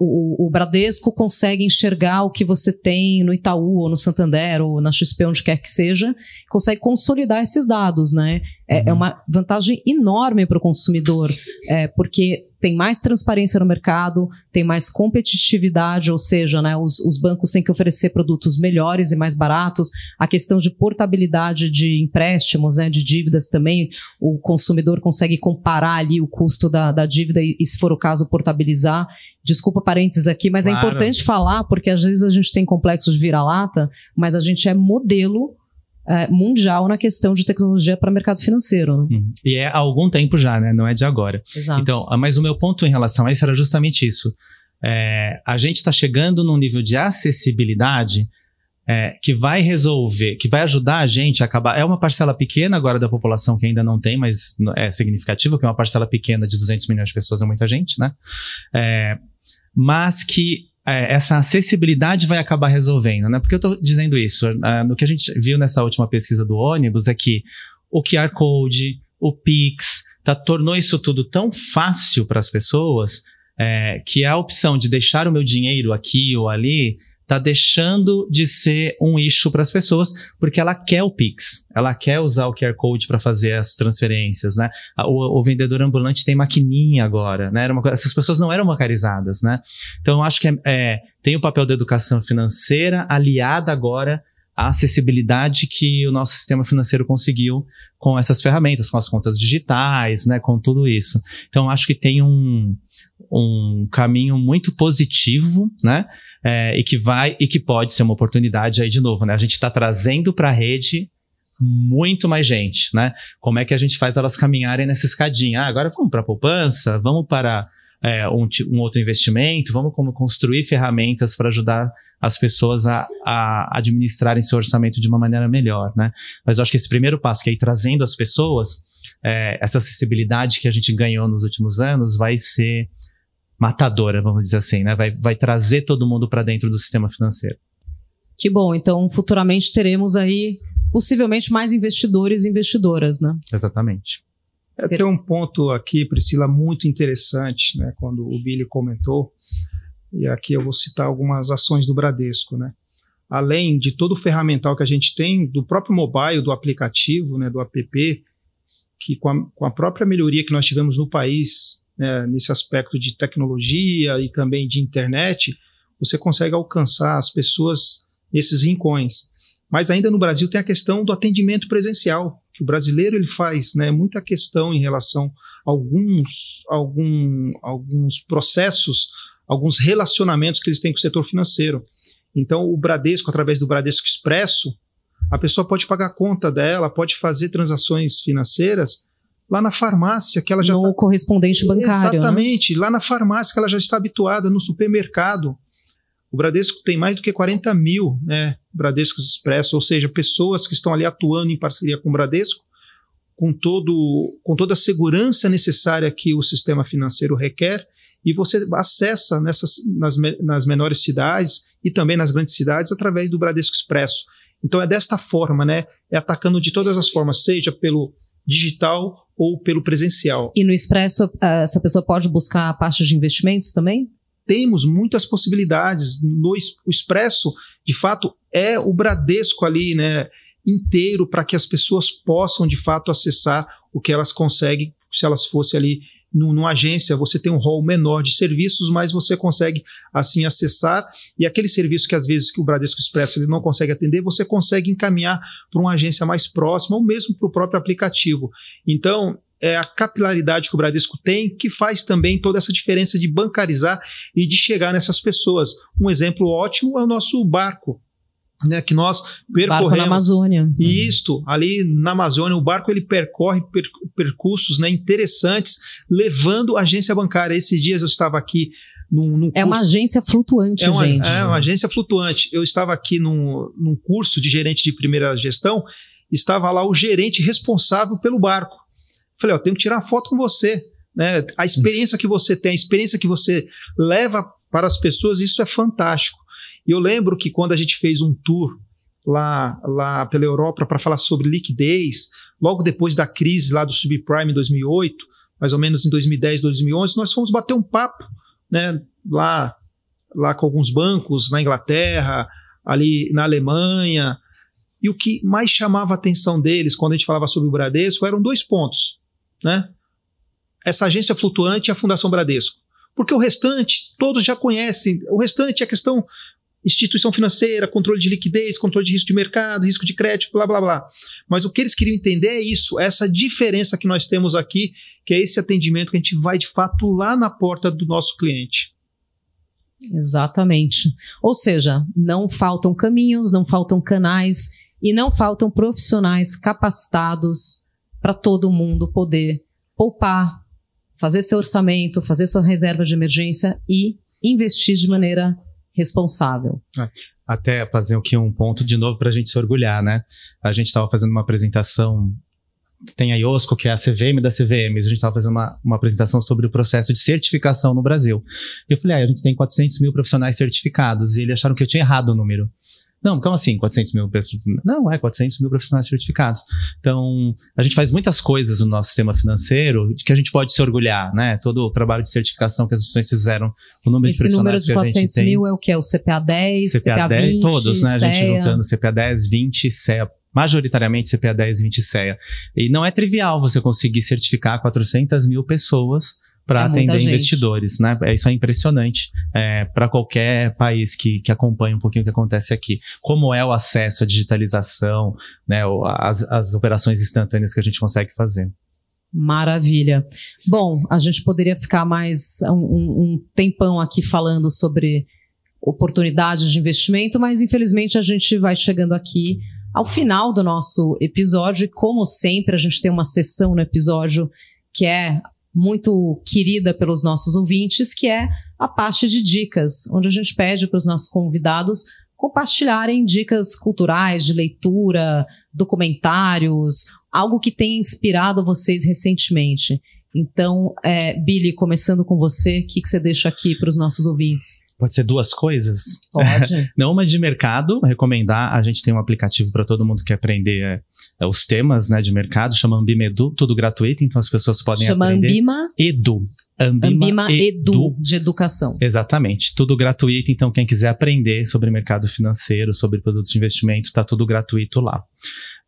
o, o, Bradesco consegue enxergar o que você tem no Itaú ou no Santander ou na XP, onde quer que seja, consegue consolidar esses dados, né? É, é uhum. é uma vantagem enorme para o consumidor, é, porque tem mais transparência no mercado, tem mais competitividade, ou seja, né, os, os, bancos têm que oferecer produtos melhores e mais baratos. A questão de portabilidade de empréstimos, né, de dívidas também, o consumidor consegue comparar ali o custo da, da dívida e, e, se for o caso, portabilizar. Desculpa parênteses aqui, mas é claro. é importante falar, porque às vezes a gente tem complexo de vira-lata, mas a gente é modelo é, mundial na questão de tecnologia para mercado financeiro. Né? Uhum. E é há algum tempo já, né? Não é de agora. Exato. Então, ah, mas o meu ponto em relação a isso era justamente isso. É, a gente está chegando num nível de acessibilidade é, que vai resolver, que vai ajudar a gente a acabar. É uma parcela pequena agora da população que ainda não tem, mas é significativa, que é uma parcela pequena de 200 milhões de pessoas, é muita gente, né? É, mas que é, essa acessibilidade vai acabar resolvendo, né? Porque eu estou dizendo isso? Uh, no que a gente viu nessa última pesquisa do ônibus é que o QR Code, o Pix, tá, tornou isso tudo tão fácil para as pessoas é, que a opção de deixar o meu dinheiro aqui ou ali está deixando de ser um issue para as pessoas, porque ela quer o Pix, ela quer usar o QR Code para fazer as transferências, né? O, o, vendedor ambulante tem maquininha agora, né? Era uma, essas pessoas não eram bancarizadas, né? Então, eu acho que é, é, tem o papel da educação financeira aliada agora a acessibilidade que o nosso sistema financeiro conseguiu com essas ferramentas, com as contas digitais, né, com tudo isso. Então, acho que tem um, um caminho muito positivo, né, é, e que vai e que pode ser uma oportunidade aí de novo, né? A gente está trazendo para a rede muito mais gente, né? Como é que a gente faz elas caminharem nessa escadinha? Ah, agora vamos para a poupança, vamos para é, um, um, outro investimento, vamos como construir ferramentas para ajudar as pessoas a, a, administrarem seu orçamento de uma maneira melhor, né? Mas eu acho que esse primeiro passo, que é ir trazendo as pessoas, é, essa acessibilidade que a gente ganhou nos últimos anos, vai ser matadora, vamos dizer assim, né? Vai, vai trazer todo mundo para dentro do sistema financeiro. Que bom. Então, futuramente teremos aí possivelmente mais investidores e investidoras, né? Exatamente. É, tem um ponto aqui, Priscila, muito interessante, né? Quando o Billy comentou, e aqui eu vou citar algumas ações do Bradesco, né? Além de todo o ferramental que a gente tem, do próprio mobile, do aplicativo, né, do app, que com a, com a própria melhoria que nós tivemos no país, né, nesse aspecto de tecnologia e também de internet, você consegue alcançar as pessoas nesses rincões. Mas ainda no Brasil tem a questão do atendimento presencial, que o brasileiro ele faz né, muita questão em relação a alguns, algum, alguns processos, alguns relacionamentos que eles têm com o setor financeiro. Então, o Bradesco, através do Bradesco Expresso, a pessoa pode pagar a conta dela, pode fazer transações financeiras lá na farmácia que ela já no tá... correspondente bancário. Né? Exatamente, né? lá na farmácia que ela já está habituada, no supermercado. O Bradesco tem mais do que 40 mil né, Bradescos Expresso, ou seja, pessoas que estão ali atuando em parceria com o Bradesco, com, todo, com toda a segurança necessária que o sistema financeiro requer, e você acessa nessas, nas, nas menores cidades e também nas grandes cidades através do Bradesco Expresso. Então é desta forma, né? É atacando de todas as formas, seja pelo digital ou pelo presencial. E no Expresso, essa pessoa pode buscar a parte de investimentos também? temos muitas possibilidades. No o Expresso, de fato, é o Bradesco ali, né, inteiro para que as pessoas possam de fato acessar o que elas conseguem se elas fossem ali numa agência, você tem um rol menor de serviços, mas você consegue assim acessar e aquele serviço que às vezes que o Bradesco Expresso ele não consegue atender, você consegue encaminhar para uma agência mais próxima ou mesmo para o próprio aplicativo. Então, é a capilaridade que o Bradesco tem, que faz também toda essa diferença de bancarizar e de chegar nessas pessoas. Um exemplo ótimo é o nosso barco. Né, que nós percorremos. Barco na Amazônia. Isto, ali na Amazônia, o barco ele percorre per, percursos né, interessantes, levando agência bancária. Esses dias eu estava aqui num, num É uma agência flutuante, é uma, gente. É uma agência flutuante. Eu estava aqui num, num curso de gerente de primeira gestão, estava lá o gerente responsável pelo barco. Falei, ó, tenho que tirar uma foto com você. Né? A experiência que você tem, a experiência que você leva para as pessoas, isso é fantástico. E eu lembro que quando a gente fez um tour lá, lá pela Europa para falar sobre liquidez, logo depois da crise lá do subprime em 2008, mais ou menos em 2010, 2011, nós fomos bater um papo né, lá, lá com alguns bancos na Inglaterra, ali na Alemanha. E o que mais chamava a atenção deles quando a gente falava sobre o Bradesco eram dois pontos né? Essa agência flutuante é a Fundação Bradesco. Porque o restante, todos já conhecem. O restante é questão instituição financeira, controle de liquidez, controle de risco de mercado, risco de crédito, blá blá blá. Mas o que eles queriam entender é isso, essa diferença que nós temos aqui, que é esse atendimento que a gente vai de fato lá na porta do nosso cliente. Exatamente. Ou seja, não faltam caminhos, não faltam canais e não faltam profissionais capacitados para todo mundo poder poupar, fazer seu orçamento, fazer sua reserva de emergência e investir de maneira responsável. É. Até fazer aqui um ponto de novo para a gente se orgulhar, né? A gente estava fazendo uma apresentação tem a IOSCO, que é a CVM da CVM, a gente estava fazendo uma, uma apresentação sobre o processo de certificação no Brasil. E eu falei, ah, a gente tem 400 mil profissionais certificados, e eles acharam que eu tinha errado o número. Não, como assim 400 mil pessoas? Não, é 400 mil profissionais certificados. Então, a gente faz muitas coisas no nosso sistema financeiro de que a gente pode se orgulhar, né? Todo o trabalho de certificação que as instituições fizeram, o número Esse de profissionais que a gente tem. Esse número de 400 mil é o que? É o CPA 10, CPA, CPA 10, 20, todos, né? CEA. A gente juntando CPA 10, 20, CEA, majoritariamente CPA 10 e 20 CEA. E não é trivial você conseguir certificar 400 mil pessoas para É atender gente. investidores, né? É, isso é impressionante é, para qualquer país que, que acompanha um pouquinho o que acontece aqui. Como é o acesso à digitalização, né? As, as operações instantâneas que a gente consegue fazer. Maravilha. Bom, a gente poderia ficar mais um- um tempão aqui falando sobre oportunidades de investimento, mas infelizmente a gente vai chegando aqui ao final do nosso episódio e como sempre a gente tem uma sessão no episódio que é muito querida pelos nossos ouvintes, que é a parte de dicas, onde a gente pede para os nossos convidados compartilharem dicas culturais de leitura, documentários, algo que tenha inspirado vocês recentemente. Então, é, Billy, começando com você, o que, que você deixa aqui para os nossos ouvintes? Pode ser duas coisas? Pode? Não uma de mercado, recomendar. A gente tem um aplicativo para todo mundo que aprender é, é, os temas né, de mercado, chama Ambimedu, tudo gratuito, então as pessoas podem Chama aprender. Ambima, Edu. Ambima, Ambima Edu, de educação. Exatamente, tudo gratuito. Então, quem quiser aprender sobre mercado financeiro, sobre produtos de investimento, tá tudo gratuito lá.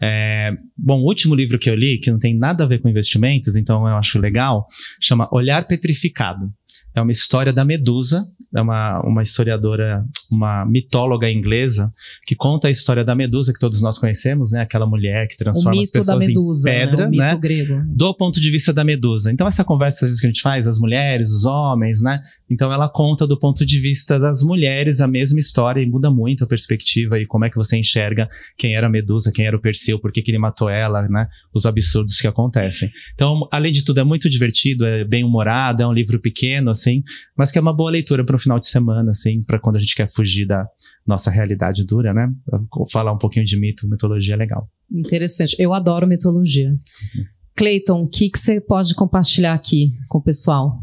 É, bom, o último livro que eu li, que não tem nada a ver com investimentos, então eu acho legal, chama Olhar Petrificado. É uma história da Medusa, é uma, uma historiadora, uma mitóloga inglesa, que conta a história da Medusa, que todos nós conhecemos, né? Aquela mulher que transforma as pessoas medusa, em pedra, né? o mito né? grego. do ponto de vista da Medusa. Então, essa conversa às vezes, que a gente faz, as mulheres, os homens, né? Então, ela conta do ponto de vista das mulheres a mesma história e muda muito a perspectiva e como é que você enxerga quem era a Medusa, quem era o Perseu, por que, que ele matou ela, né? Os absurdos que acontecem. Então, além de tudo, é muito divertido, é bem humorado, é um livro pequeno, assim, mas que é uma boa leitura para um final de semana, assim, para quando a gente quer fugir da nossa realidade dura, né? Falar um pouquinho de mito, mitologia é legal. Interessante. Eu adoro mitologia. Cleiton, o que, que você pode compartilhar aqui com o pessoal?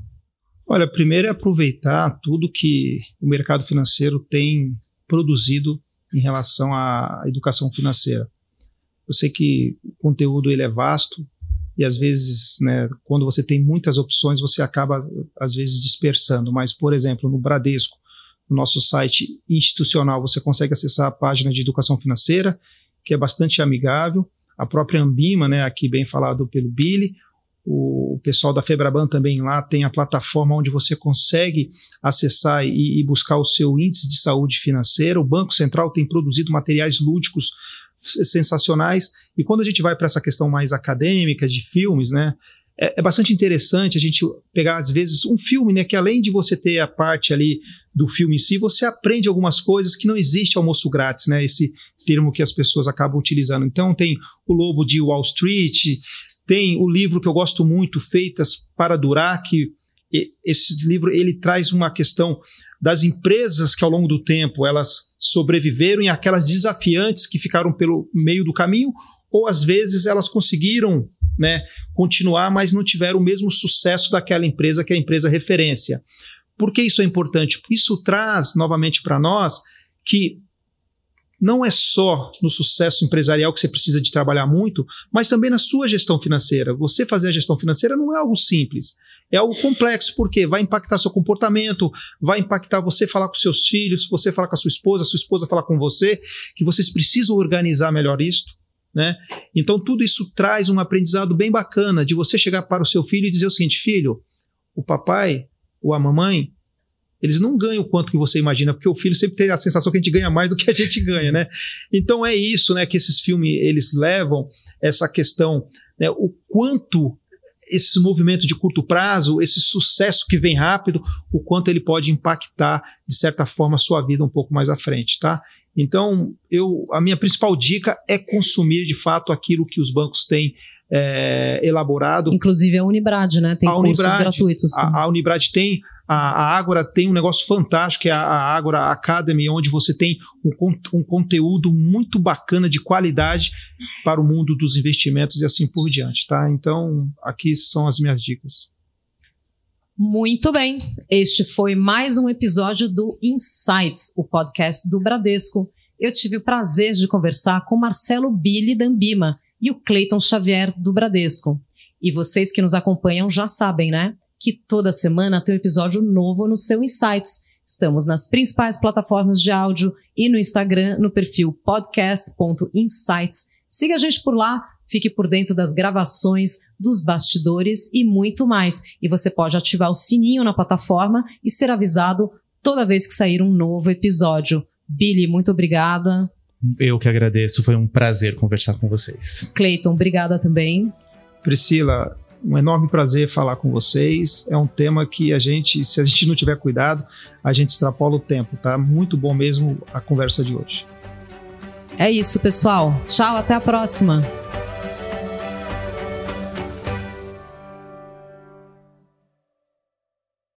Olha, primeiro é aproveitar tudo que o mercado financeiro tem produzido em relação à educação financeira. Eu sei que o conteúdo ele é vasto e às vezes, né, quando você tem muitas opções, você acaba às vezes dispersando. Mas, por exemplo, no Bradesco, no nosso site institucional, você consegue acessar a página de educação financeira, que é bastante amigável. A própria Ambima, né, aqui bem falado pelo Billy, o pessoal da Febraban também lá tem a plataforma onde você consegue acessar e, e buscar o seu índice de saúde financeira. O Banco Central tem produzido materiais lúdicos sensacionais. E quando a gente vai para essa questão mais acadêmica de filmes, né? É, é, bastante interessante a gente pegar, às vezes, um filme, né? Que além de você ter a parte ali do filme em si, você aprende algumas coisas que não existe almoço grátis, né? Esse termo que as pessoas acabam utilizando. Então, tem o Lobo de Wall Street, tem o livro que eu gosto muito, Feitas para Durar, que esse livro ele traz uma questão das empresas que ao longo do tempo elas sobreviveram e aquelas desafiantes que ficaram pelo meio do caminho ou às vezes elas conseguiram né, continuar, mas não tiveram o mesmo sucesso daquela empresa que é a empresa referência. Por que isso é importante? Isso traz novamente para nós que não é só no sucesso empresarial que você precisa de trabalhar muito, mas também na sua gestão financeira. Você fazer a gestão financeira não é algo simples, é algo complexo, porque vai impactar seu comportamento, vai impactar você falar com seus filhos, você falar com a sua esposa, a sua esposa falar com você, que vocês precisam organizar melhor isto. Né? Então, tudo isso traz um aprendizado bem bacana de você chegar para o seu filho e dizer o seguinte: filho, o papai ou a mamãe eles não ganham o quanto que você imagina, porque o filho sempre tem a sensação que a gente ganha mais do que a gente ganha, né? Então é isso, né, que esses filmes eles levam essa questão, né, o quanto esse movimento de curto prazo, esse sucesso que vem rápido, o quanto ele pode impactar de certa forma a sua vida um pouco mais à frente, tá? Então, eu a minha principal dica é consumir de fato aquilo que os bancos têm é, elaborado. Inclusive a Unibrad, né? Tem a cursos Unibrad, gratuitos. A, a, Unibrad tem, a, a Ágora tem um negócio fantástico, que é a, a Ágora Academy, onde você tem um, um, conteúdo muito bacana de qualidade para o mundo dos investimentos e assim por diante, tá? Então, aqui são as minhas dicas. Muito bem, este foi mais um episódio do Insights, o podcast do Bradesco. Eu tive o prazer de conversar com Marcelo Billy Dambima e o Cleiton Xavier do Bradesco. E vocês que nos acompanham já sabem, né? Que toda semana tem um episódio novo no seu Insights. Estamos nas principais plataformas de áudio e no Instagram, no perfil podcast.insights. Siga a gente por lá, fique por dentro das gravações, dos bastidores e muito mais. E você pode ativar o sininho na plataforma e ser avisado toda vez que sair um novo episódio. Billy, muito obrigada. Eu que agradeço, foi um prazer conversar com vocês. Cleiton, obrigada também. Priscila, um enorme prazer falar com vocês. É um tema que a gente, se a gente não tiver cuidado, a gente extrapola o tempo, tá? Muito bom mesmo a conversa de hoje. É isso, pessoal. Tchau, até a próxima.